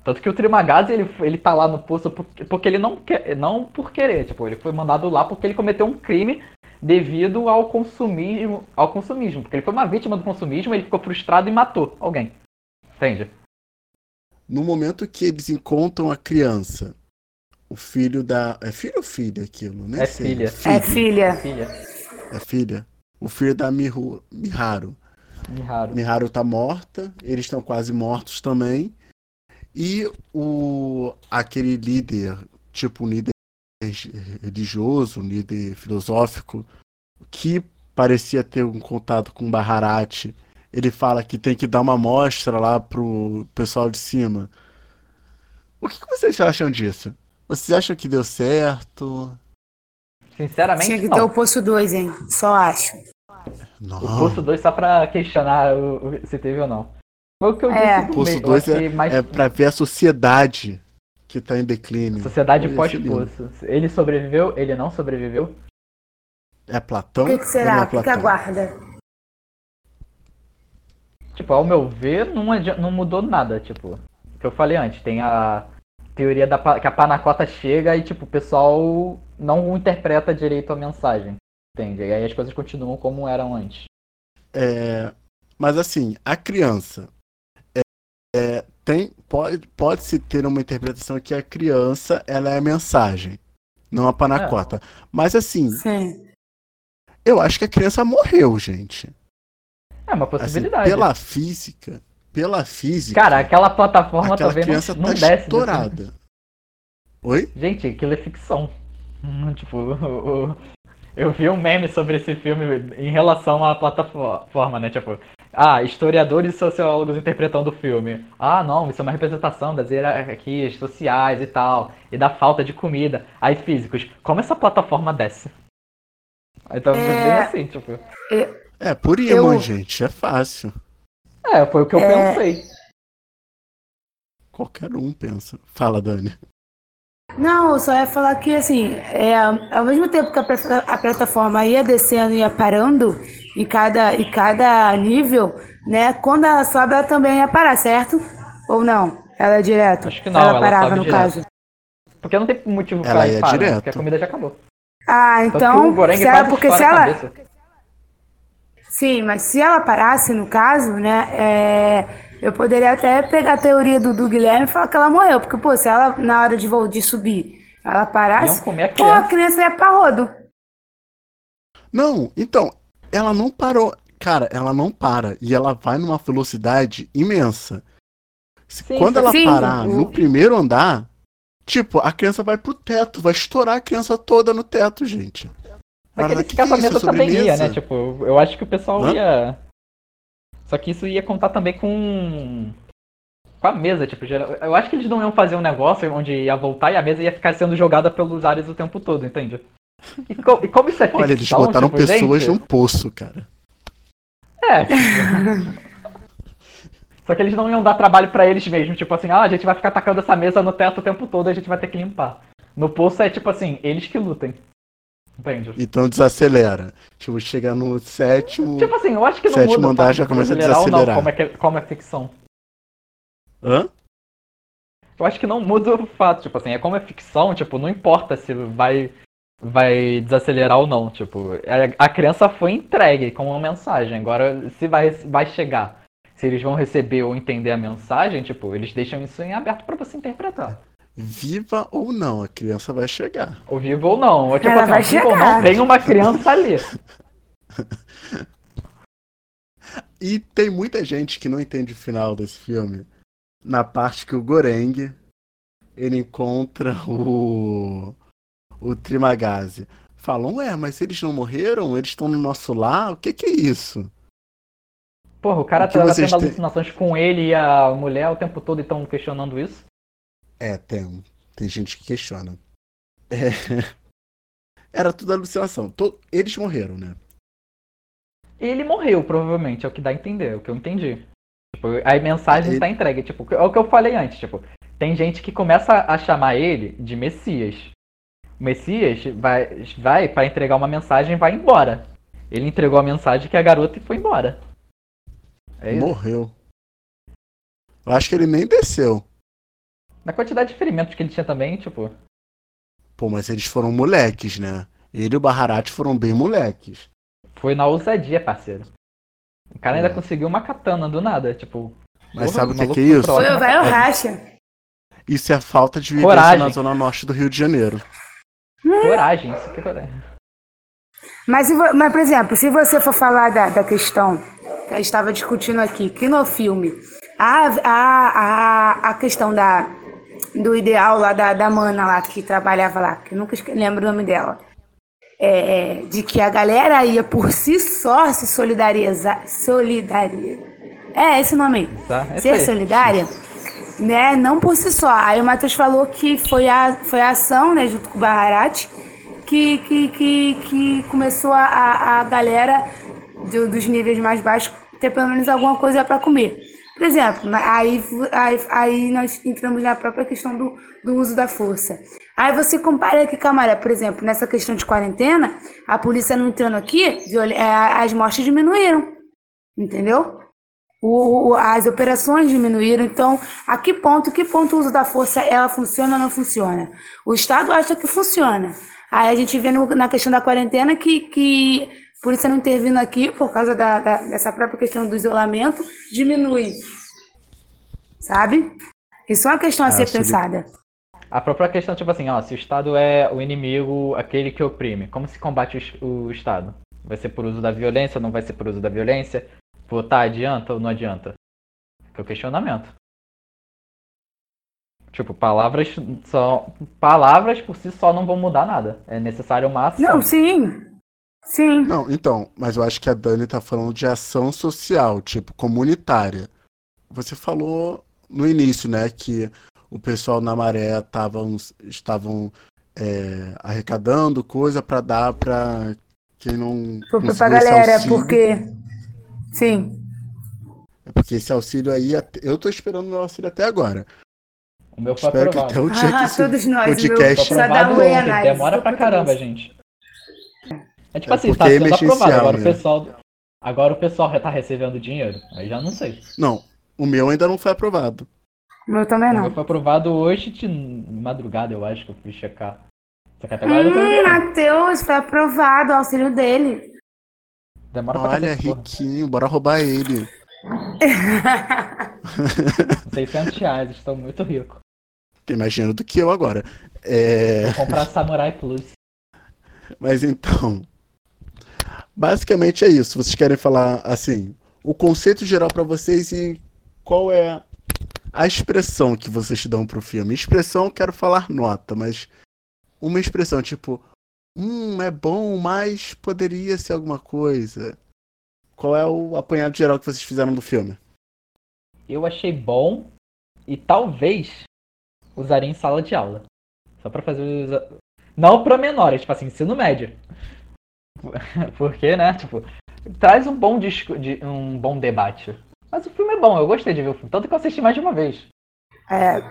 C: Tanto que o Trimagazzi, ele, ele tá lá no poço porque, porque ele não quer, não por querer, tipo, ele foi mandado lá porque ele cometeu um crime devido ao consumismo, ao consumismo, porque ele foi uma vítima do consumismo, ele ficou frustrado e matou alguém. Entende?
A: No momento que eles encontram a criança, o filho da. É filho ou filha aquilo? Nem
C: É
A: sei.
C: filha.
B: É filha.
C: Filha,
A: É filha. O filho da Mihu, Miharu.
C: Miharu.
A: Miharu tá morta, eles estão quase mortos também. E o aquele líder, tipo um líder religioso, um líder filosófico, que parecia ter um contato com Baharati, ele fala que tem que dar uma amostra lá pro pessoal de cima. O que que vocês acham disso? Vocês acham que deu certo?
C: Sinceramente,
B: Tinha que
C: não.
B: ter o Poço 2, hein? Só acho.
A: Não.
C: O Poço 2 só pra questionar o- o- se teve ou não. Foi o que eu
B: É.
C: disse meio, eu
A: 2
C: achei mais
A: É pra ver a sociedade que tá em declínio.
C: sociedade pós-poço. Ele sobreviveu, ele não sobreviveu.
A: É Platão?
B: O que, que será?
A: é
B: O que, que
A: Platão?
B: aguarda?
C: Tipo, ao meu ver, não, não mudou nada, tipo. O que eu falei antes, tem a teoria da que a panacota chega e, tipo, o pessoal não interpreta direito a mensagem. Entende? E aí as coisas continuam como eram antes.
A: É, mas assim, a criança é, é, tem pode pode se ter uma interpretação que a criança ela é a mensagem, não a panacota. Mas assim,
B: Sim.
A: eu acho que a criança morreu, gente.
C: É uma
A: Assim,
C: possibilidade.
A: pela física, pela física,
C: Cara, aquela plataforma
A: aquela
C: também
A: criança
C: não, não
A: tá
C: desce.
A: estourada. Oi?
C: Gente, aquilo é ficção. Hum, tipo, o- o- Eu vi um meme sobre esse filme em relação à plataforma, né? Tipo, ah, historiadores e sociólogos interpretando o filme. Ah, não, isso é uma representação das hierarquias sociais e tal, e da falta de comida. Aí físicos, como essa plataforma desce? Então, é... bem assim, tipo.
A: É, por imã, eu... gente, é fácil.
C: É, foi o que eu é... pensei.
A: Qualquer um pensa. Fala, Dani.
B: Não, eu só ia falar que, assim, é, ao mesmo tempo que a, a plataforma ia descendo e ia parando em cada, em cada nível, né? Quando ela sobe, ela também ia parar, certo? Ou não? Ela é direto?
C: Acho que não, ela, ela parava, no direto. caso. Porque não tem motivo
A: pra ela
C: ir
A: parar, direto.
C: porque a comida já acabou.
B: Ah, então. Se ela, porque se ela. Sim, mas se ela parasse, no caso, né? É eu poderia até pegar a teoria do, do Guilherme e falar que ela morreu. Porque, pô, se ela, na hora de, de subir, ela parasse, a pô, a criança ia pra rodo.
A: Não, então, ela não parou. Cara, ela não para. E ela vai numa velocidade imensa. Sim, Quando ela sim, parar sim. no primeiro andar, tipo, a criança vai pro teto, vai estourar a criança toda no teto, gente.
C: Aquele que escapamento que é também ia, né? Tipo, eu acho que o pessoal Hã? ia só que isso ia contar também com. Com a mesa, tipo, eu acho que eles não iam fazer um negócio onde ia voltar e a mesa ia ficar sendo jogada pelos ares o tempo todo, entende? E, co e como isso é ficção,
A: Olha, eles botaram tipo, pessoas gente... num poço, cara.
C: É, tipo... Só que eles não iam dar trabalho para eles mesmos, tipo assim, ah, a gente vai ficar atacando essa mesa no teto o tempo todo, a gente vai ter que limpar. No poço é tipo assim, eles que lutem. Entende?
A: Então desacelera. Tipo, chega no sétimo.
C: Tipo assim, eu acho que no
A: sétimo muda andar já começa a desacelerar. Não,
C: como, é que, como é ficção.
A: Hã?
C: Eu acho que não muda o fato, tipo assim, é como é ficção, tipo, não importa se vai vai desacelerar ou não, tipo, é, a criança foi entregue com uma mensagem, agora se vai vai chegar, se eles vão receber ou entender a mensagem, tipo, eles deixam isso em aberto para você interpretar
A: viva ou não, a criança vai chegar.
C: Ou viva ou não.
B: Tipo, Ela vai chegar. ou não,
C: tem uma criança ali.
A: e tem muita gente que não entende o final desse filme. Na parte que o Goreng ele encontra o o Trimagazi. Falam, ué, mas eles não morreram? Eles estão no nosso lar? O que, que é isso?
C: Porra, o cara tá tendo alucinações com ele e a mulher o tempo todo e estão questionando isso.
A: É, tem. Tem gente que questiona. É... Era tudo alucinação. Eles morreram, né?
C: Ele morreu, provavelmente, é o que dá a entender, é o que eu entendi. Tipo, a mensagem ele... está entregue. Tipo, é o que eu falei antes, tipo, tem gente que começa a chamar ele de Messias. O Messias vai, vai para entregar uma mensagem e vai embora. Ele entregou a mensagem que a garota e foi embora.
A: É Morreu. Eu acho que ele nem desceu.
C: Na quantidade de ferimentos que ele tinha também, tipo.
A: Pô, mas eles foram moleques, né? Ele e o Baharat foram bem moleques.
C: Foi na ousadia, parceiro. O cara ainda é. conseguiu uma katana do nada, tipo.
A: Mas sabe o que, que é isso?
B: Foi o velho racha.
A: Isso é falta de vivência na zona norte do Rio de Janeiro.
C: Coragem, isso que é coragem.
B: Mas, mas, por exemplo, se você for falar da, da questão que a gente estava discutindo aqui, que no filme, a, a, a, a questão da, do ideal lá da, da mana lá que trabalhava lá, que eu nunca lembro o nome dela. É, de que a galera ia por si só se solidarizar. Solidaria. É, esse nome aí. Tá, Ser aí. solidária, né? Não por si só. Aí o Matheus falou que foi a, foi a ação, né, junto com o Baharat, que, que, que, que começou a, a galera do, dos níveis mais baixos ter pelo menos alguma coisa para comer. Por exemplo, aí, aí, aí nós entramos na própria questão do, do uso da força. Aí você compara aqui, camarada, por exemplo, nessa questão de quarentena, a polícia não entrando aqui, é, as mortes diminuíram, entendeu? O, as operações diminuíram, então a que ponto, que ponto o uso da força ela funciona ou não funciona? O Estado acha que funciona. Aí a gente vê no, na questão da quarentena que, que por isso não intervindo aqui, por causa da, da, dessa própria questão do isolamento, diminui. Sabe? Isso é uma questão a ser pensada.
C: A própria questão, tipo assim, ó, se o Estado é o inimigo, aquele que oprime, como se combate o, o Estado? Vai ser por uso da violência, não vai ser por uso da violência? Votar adianta ou não adianta? É o questionamento. Tipo, palavras só. Palavras por si só não vão mudar nada. É necessário o máximo.
B: Não, sim. Sim.
A: Não, então, mas eu acho que a Dani tá falando de ação social, tipo, comunitária. Você falou no início, né, que o pessoal na maré tavam, estavam é, arrecadando coisa para dar para quem não.
B: Pra
A: esse
B: galera,
A: auxílio.
B: porque. Sim.
A: É porque esse auxílio aí, até- eu tô esperando meu auxílio até agora.
C: O meu foi
A: Espero que
C: aprovado.
A: até o dia que
B: Ah,
A: esse
B: todos nós,
A: podcast.
B: meu.
C: Aprovado
B: um
C: demora pra caramba, gente. É tipo
A: É
C: assim, tá
A: é
C: sendo aprovado, agora o
A: né?
C: pessoal. Agora o pessoal já tá recebendo dinheiro. Aí já não sei.
A: Não, o meu ainda não foi aprovado.
B: O meu também
C: O meu
B: não.
C: foi aprovado hoje de madrugada, eu acho que eu fui checar. Só que até agora não
B: Hum. Matheus, foi aprovado o auxílio dele.
C: Demora pra
A: Olha,
C: cacete, porra.
A: riquinho, bora roubar ele.
C: 600 reais, estou muito rico.
A: Tem mais dinheiro do que eu agora. É,
C: Vou comprar Samurai Plus.
A: mas então. Basicamente é isso. Vocês querem falar assim, o conceito geral pra vocês e qual é a expressão que vocês dão pro filme? Expressão, quero falar nota, mas uma expressão tipo, hum, é bom, mas poderia ser alguma coisa. Qual é o apanhado geral que vocês fizeram do filme?
C: Eu achei bom e talvez usaria em sala de aula. Só pra fazer. Não pra menores, tipo assim, ensino médio. Porque, né, tipo, traz um bom, disco, de, um bom debate. Mas o filme é bom, eu gostei de ver o filme. Tanto que eu assisti mais de uma vez.
B: É,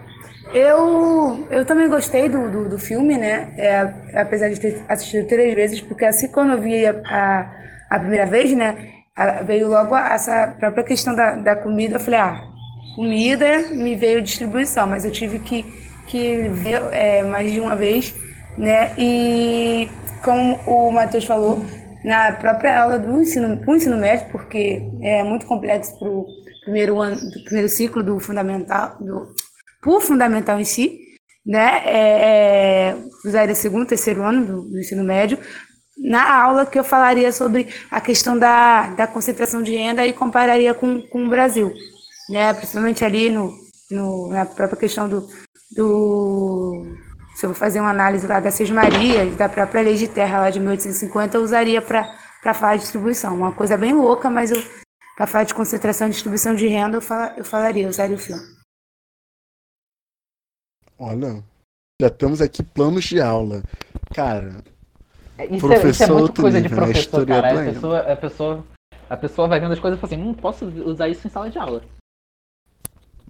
B: eu, eu também gostei do, do, do filme, né? É, apesar de ter assistido três vezes, porque assim quando eu vi a, a, a primeira vez, né? a- veio logo essa própria questão da, da comida. Eu falei, ah, comida me veio distribuição, mas eu tive que, que ver é, mais de uma vez, né? E como o Matheus falou, na própria aula do ensino, pro ensino médio, porque é muito complexo para o primeiro ano, do primeiro ciclo do fundamental, do, pro fundamental em si, né? É, é, usaria segundo, terceiro ano do, do ensino médio, na aula que eu falaria sobre a questão da, da concentração de renda e compararia com, com o Brasil, né? Principalmente ali no, no, na própria questão do, do se eu vou fazer uma análise lá da Seis Marias, da própria lei de terra lá de 1850, eu usaria para falar de distribuição. Uma coisa bem louca, mas para falar de concentração e distribuição de renda, eu, fala, eu falaria, eu usaria o filme.
A: Olha, já temos aqui planos de aula. Cara,
C: Isso, é, isso é
A: Professor
C: muito coisa de
A: nível, né?
C: professor, cara. A pessoa, a, pessoa, a pessoa vai vendo as coisas e fala assim, hum, posso usar isso em sala de aula.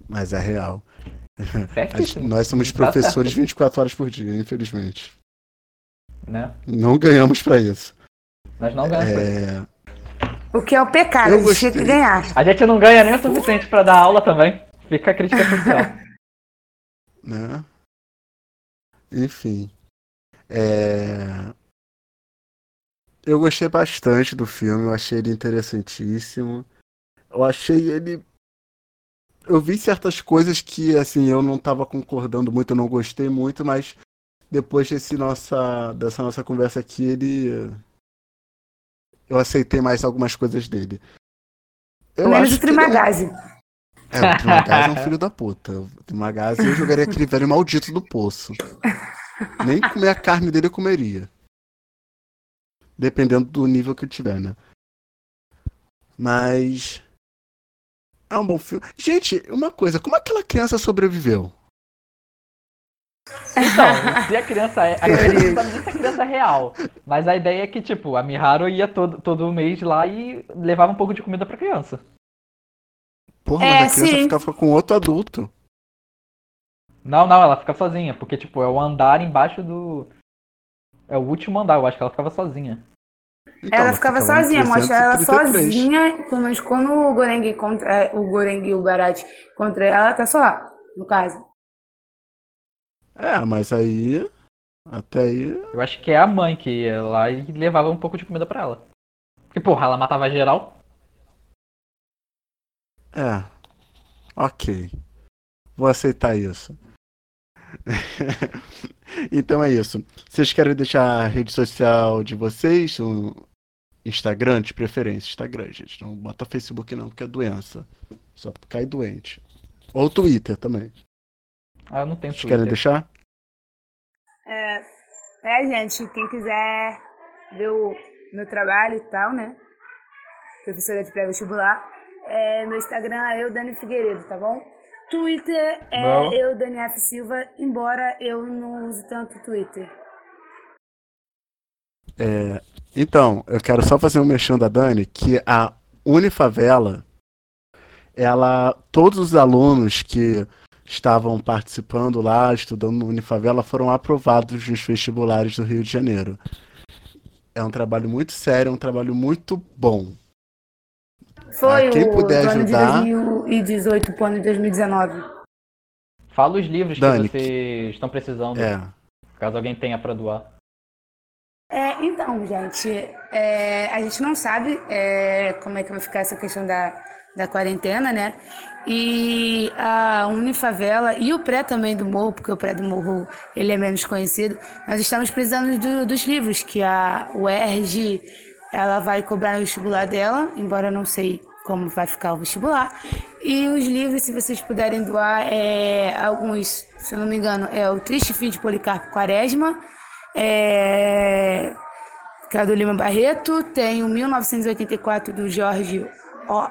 A: mas é real. Nós somos professores
C: certo.
A: 24 horas por dia, infelizmente.
C: Né?
A: Não ganhamos pra isso.
C: Nós não ganhamos.
A: É,
B: O que é o pecado,
A: Eu
B: a gente tinha que ganhar.
C: A gente não ganha nem o suficiente pra dar aula também. Fica a crítica social.
A: né? Enfim. É, Eu gostei bastante do filme, eu achei ele interessantíssimo. Eu achei ele. Eu vi certas coisas que, assim, eu não tava concordando muito, eu não gostei muito, mas depois desse nossa... dessa nossa conversa aqui, ele. Eu aceitei mais algumas coisas dele. Eu
B: Menos
A: acho
B: o
A: é
B: Trimagazi.
A: é, o Trimagazi é um filho da puta. O Trimagazi eu jogaria aquele velho maldito do poço. Nem comer a carne dele eu comeria. Dependendo do nível que eu tiver, né? Mas. É um bom filme. Gente, uma coisa, como aquela criança sobreviveu?
C: Então, se a criança é. A criança, não sabe nem se a criança é real. Mas a ideia é que, tipo, a Miharu ia todo, todo mês lá e levava um pouco de comida pra criança.
A: Porra,
B: É,
A: mas a criança
B: sim.
A: ficava com outro adulto.
C: Não, não, ela fica sozinha, porque, tipo, é o andar embaixo do. É o último andar, eu acho que ela ficava sozinha.
A: Então,
B: ela ficava sozinha, mostra ela
A: 333.
B: sozinha. Menos quando o Goreng encontra o Goreng e o Barat contra ela, ela tá só lá, no caso.
A: É, mas aí. Até aí.
C: Eu acho que é a mãe que ia lá e levava um pouco de comida pra ela. Porque, porra, ela matava geral.
A: É. Ok. Vou aceitar isso. então é isso. Vocês querem deixar a rede social de vocês? O Instagram, de preferência. Instagram, gente. Não bota Facebook não, porque é doença. Só cai doente. Ou Twitter também.
C: Ah, eu não tenho
A: Vocês querem
C: Twitter.
A: deixar?
B: É, é, gente, quem quiser ver o, meu trabalho e tal, né? Professora de pré-vestibular. É, meu Instagram é eu, Dani Figueiredo, tá bom? Twitter é bom. eu, Dani F. Silva, embora eu não use tanto Twitter.
A: É, então, eu quero só fazer um mexão da Dani, que a Unifavela, ela, todos os alunos que estavam participando lá, estudando no Unifavela, foram aprovados nos vestibulares do Rio de Janeiro. É um trabalho muito sério, é um trabalho muito bom.
B: Foi ah, quem o puder ajudar... de 2018 para o ano de 2019.
C: Fala os livros Dani, que vocês estão precisando. É. Caso alguém tenha para doar.
B: É, então, gente, é, a gente não sabe é, como é que vai ficar essa questão da, da quarentena, né? E a Unifavela e o pré também do Morro, porque o pré do Morro ele é menos conhecido, nós estamos precisando do, dos livros que a UERJ ela vai cobrar no vestibular dela, embora eu não sei como vai ficar o vestibular. E os livros, se vocês puderem doar, é, alguns, se eu não me engano, é o Triste Fim de Policarpo Quaresma, é, que é do Lima Barreto, tem o 1984 do Jorge Or,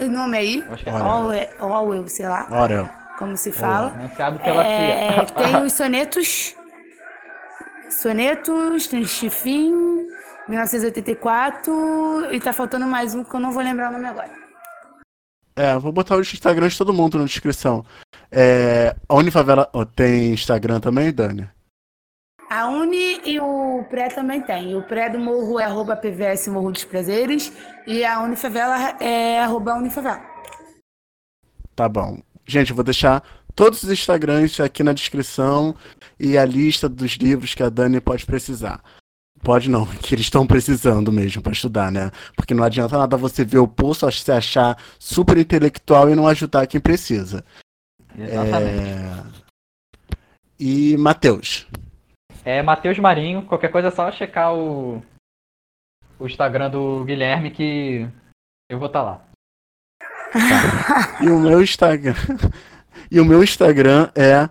B: o nome aí?
C: É Orwell,
B: Orwell, sei lá.
A: Orwell.
B: Como se fala.
C: Não sabe pela
B: é, Tem os sonetos. Sonetos, Triste Fim, 1984 e tá faltando mais um que eu não vou lembrar o nome agora.
A: É, vou botar o Instagram de todo mundo na descrição. É, a Unifavela oh, tem Instagram também, Dani?
B: A Uni e o Pré também tem. O Pré do Morro é arroba PVS Morro dos Prazeres e a Unifavela é arroba Unifavela.
A: Tá bom. Gente, eu vou deixar todos os Instagrams aqui na descrição e a lista dos livros que a Dani pode precisar. Pode não, que eles estão precisando mesmo para estudar, né? Porque não adianta nada você ver o poço, se achar super intelectual e não ajudar quem precisa.
C: Exatamente.
A: É... E Matheus?
C: É Matheus Marinho, qualquer coisa é só checar o, o Instagram do Guilherme que eu vou estar tá lá.
A: Tá. E o meu Instagram. e o meu Instagram é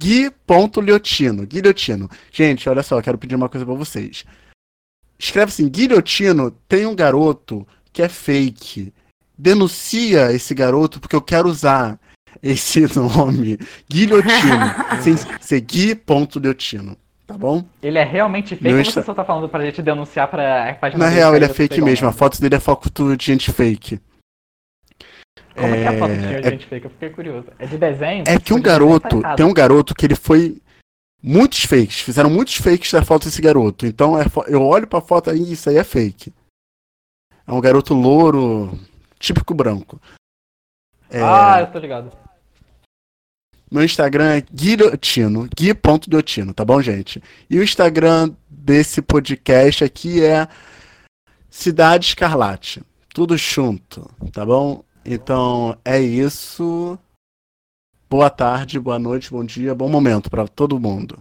A: Gui.liotino. Guilhotino. Gente, olha só, eu quero pedir uma coisa para vocês. Escreve assim: Guilhotino tem um garoto que é fake. Denuncia esse garoto porque eu quero usar esse nome. Guilhotino. sem ser Gui.liotino. Tá bom?
C: Ele é realmente fake ou você só tá falando pra gente denunciar pra
A: página Na real, ele é fake mesmo. A foto dele é foto de gente fake.
C: Como é, é que é a foto de é gente fake? Eu fiquei curioso. É de desenho?
A: É que um garoto, tá tem um garoto que ele foi muitos fakes, fizeram muitos fakes da foto desse garoto. Então é, eu olho pra foto e isso aí é fake. É um garoto louro, típico branco.
C: É... Ah, eu tô ligado.
A: Meu Instagram é guilhotino, gui.diotino, tá bom, gente? E o Instagram desse podcast aqui é Cidade Escarlate. Tudo junto, tá bom? Então é isso. Boa tarde, boa noite, bom dia, bom momento para todo mundo.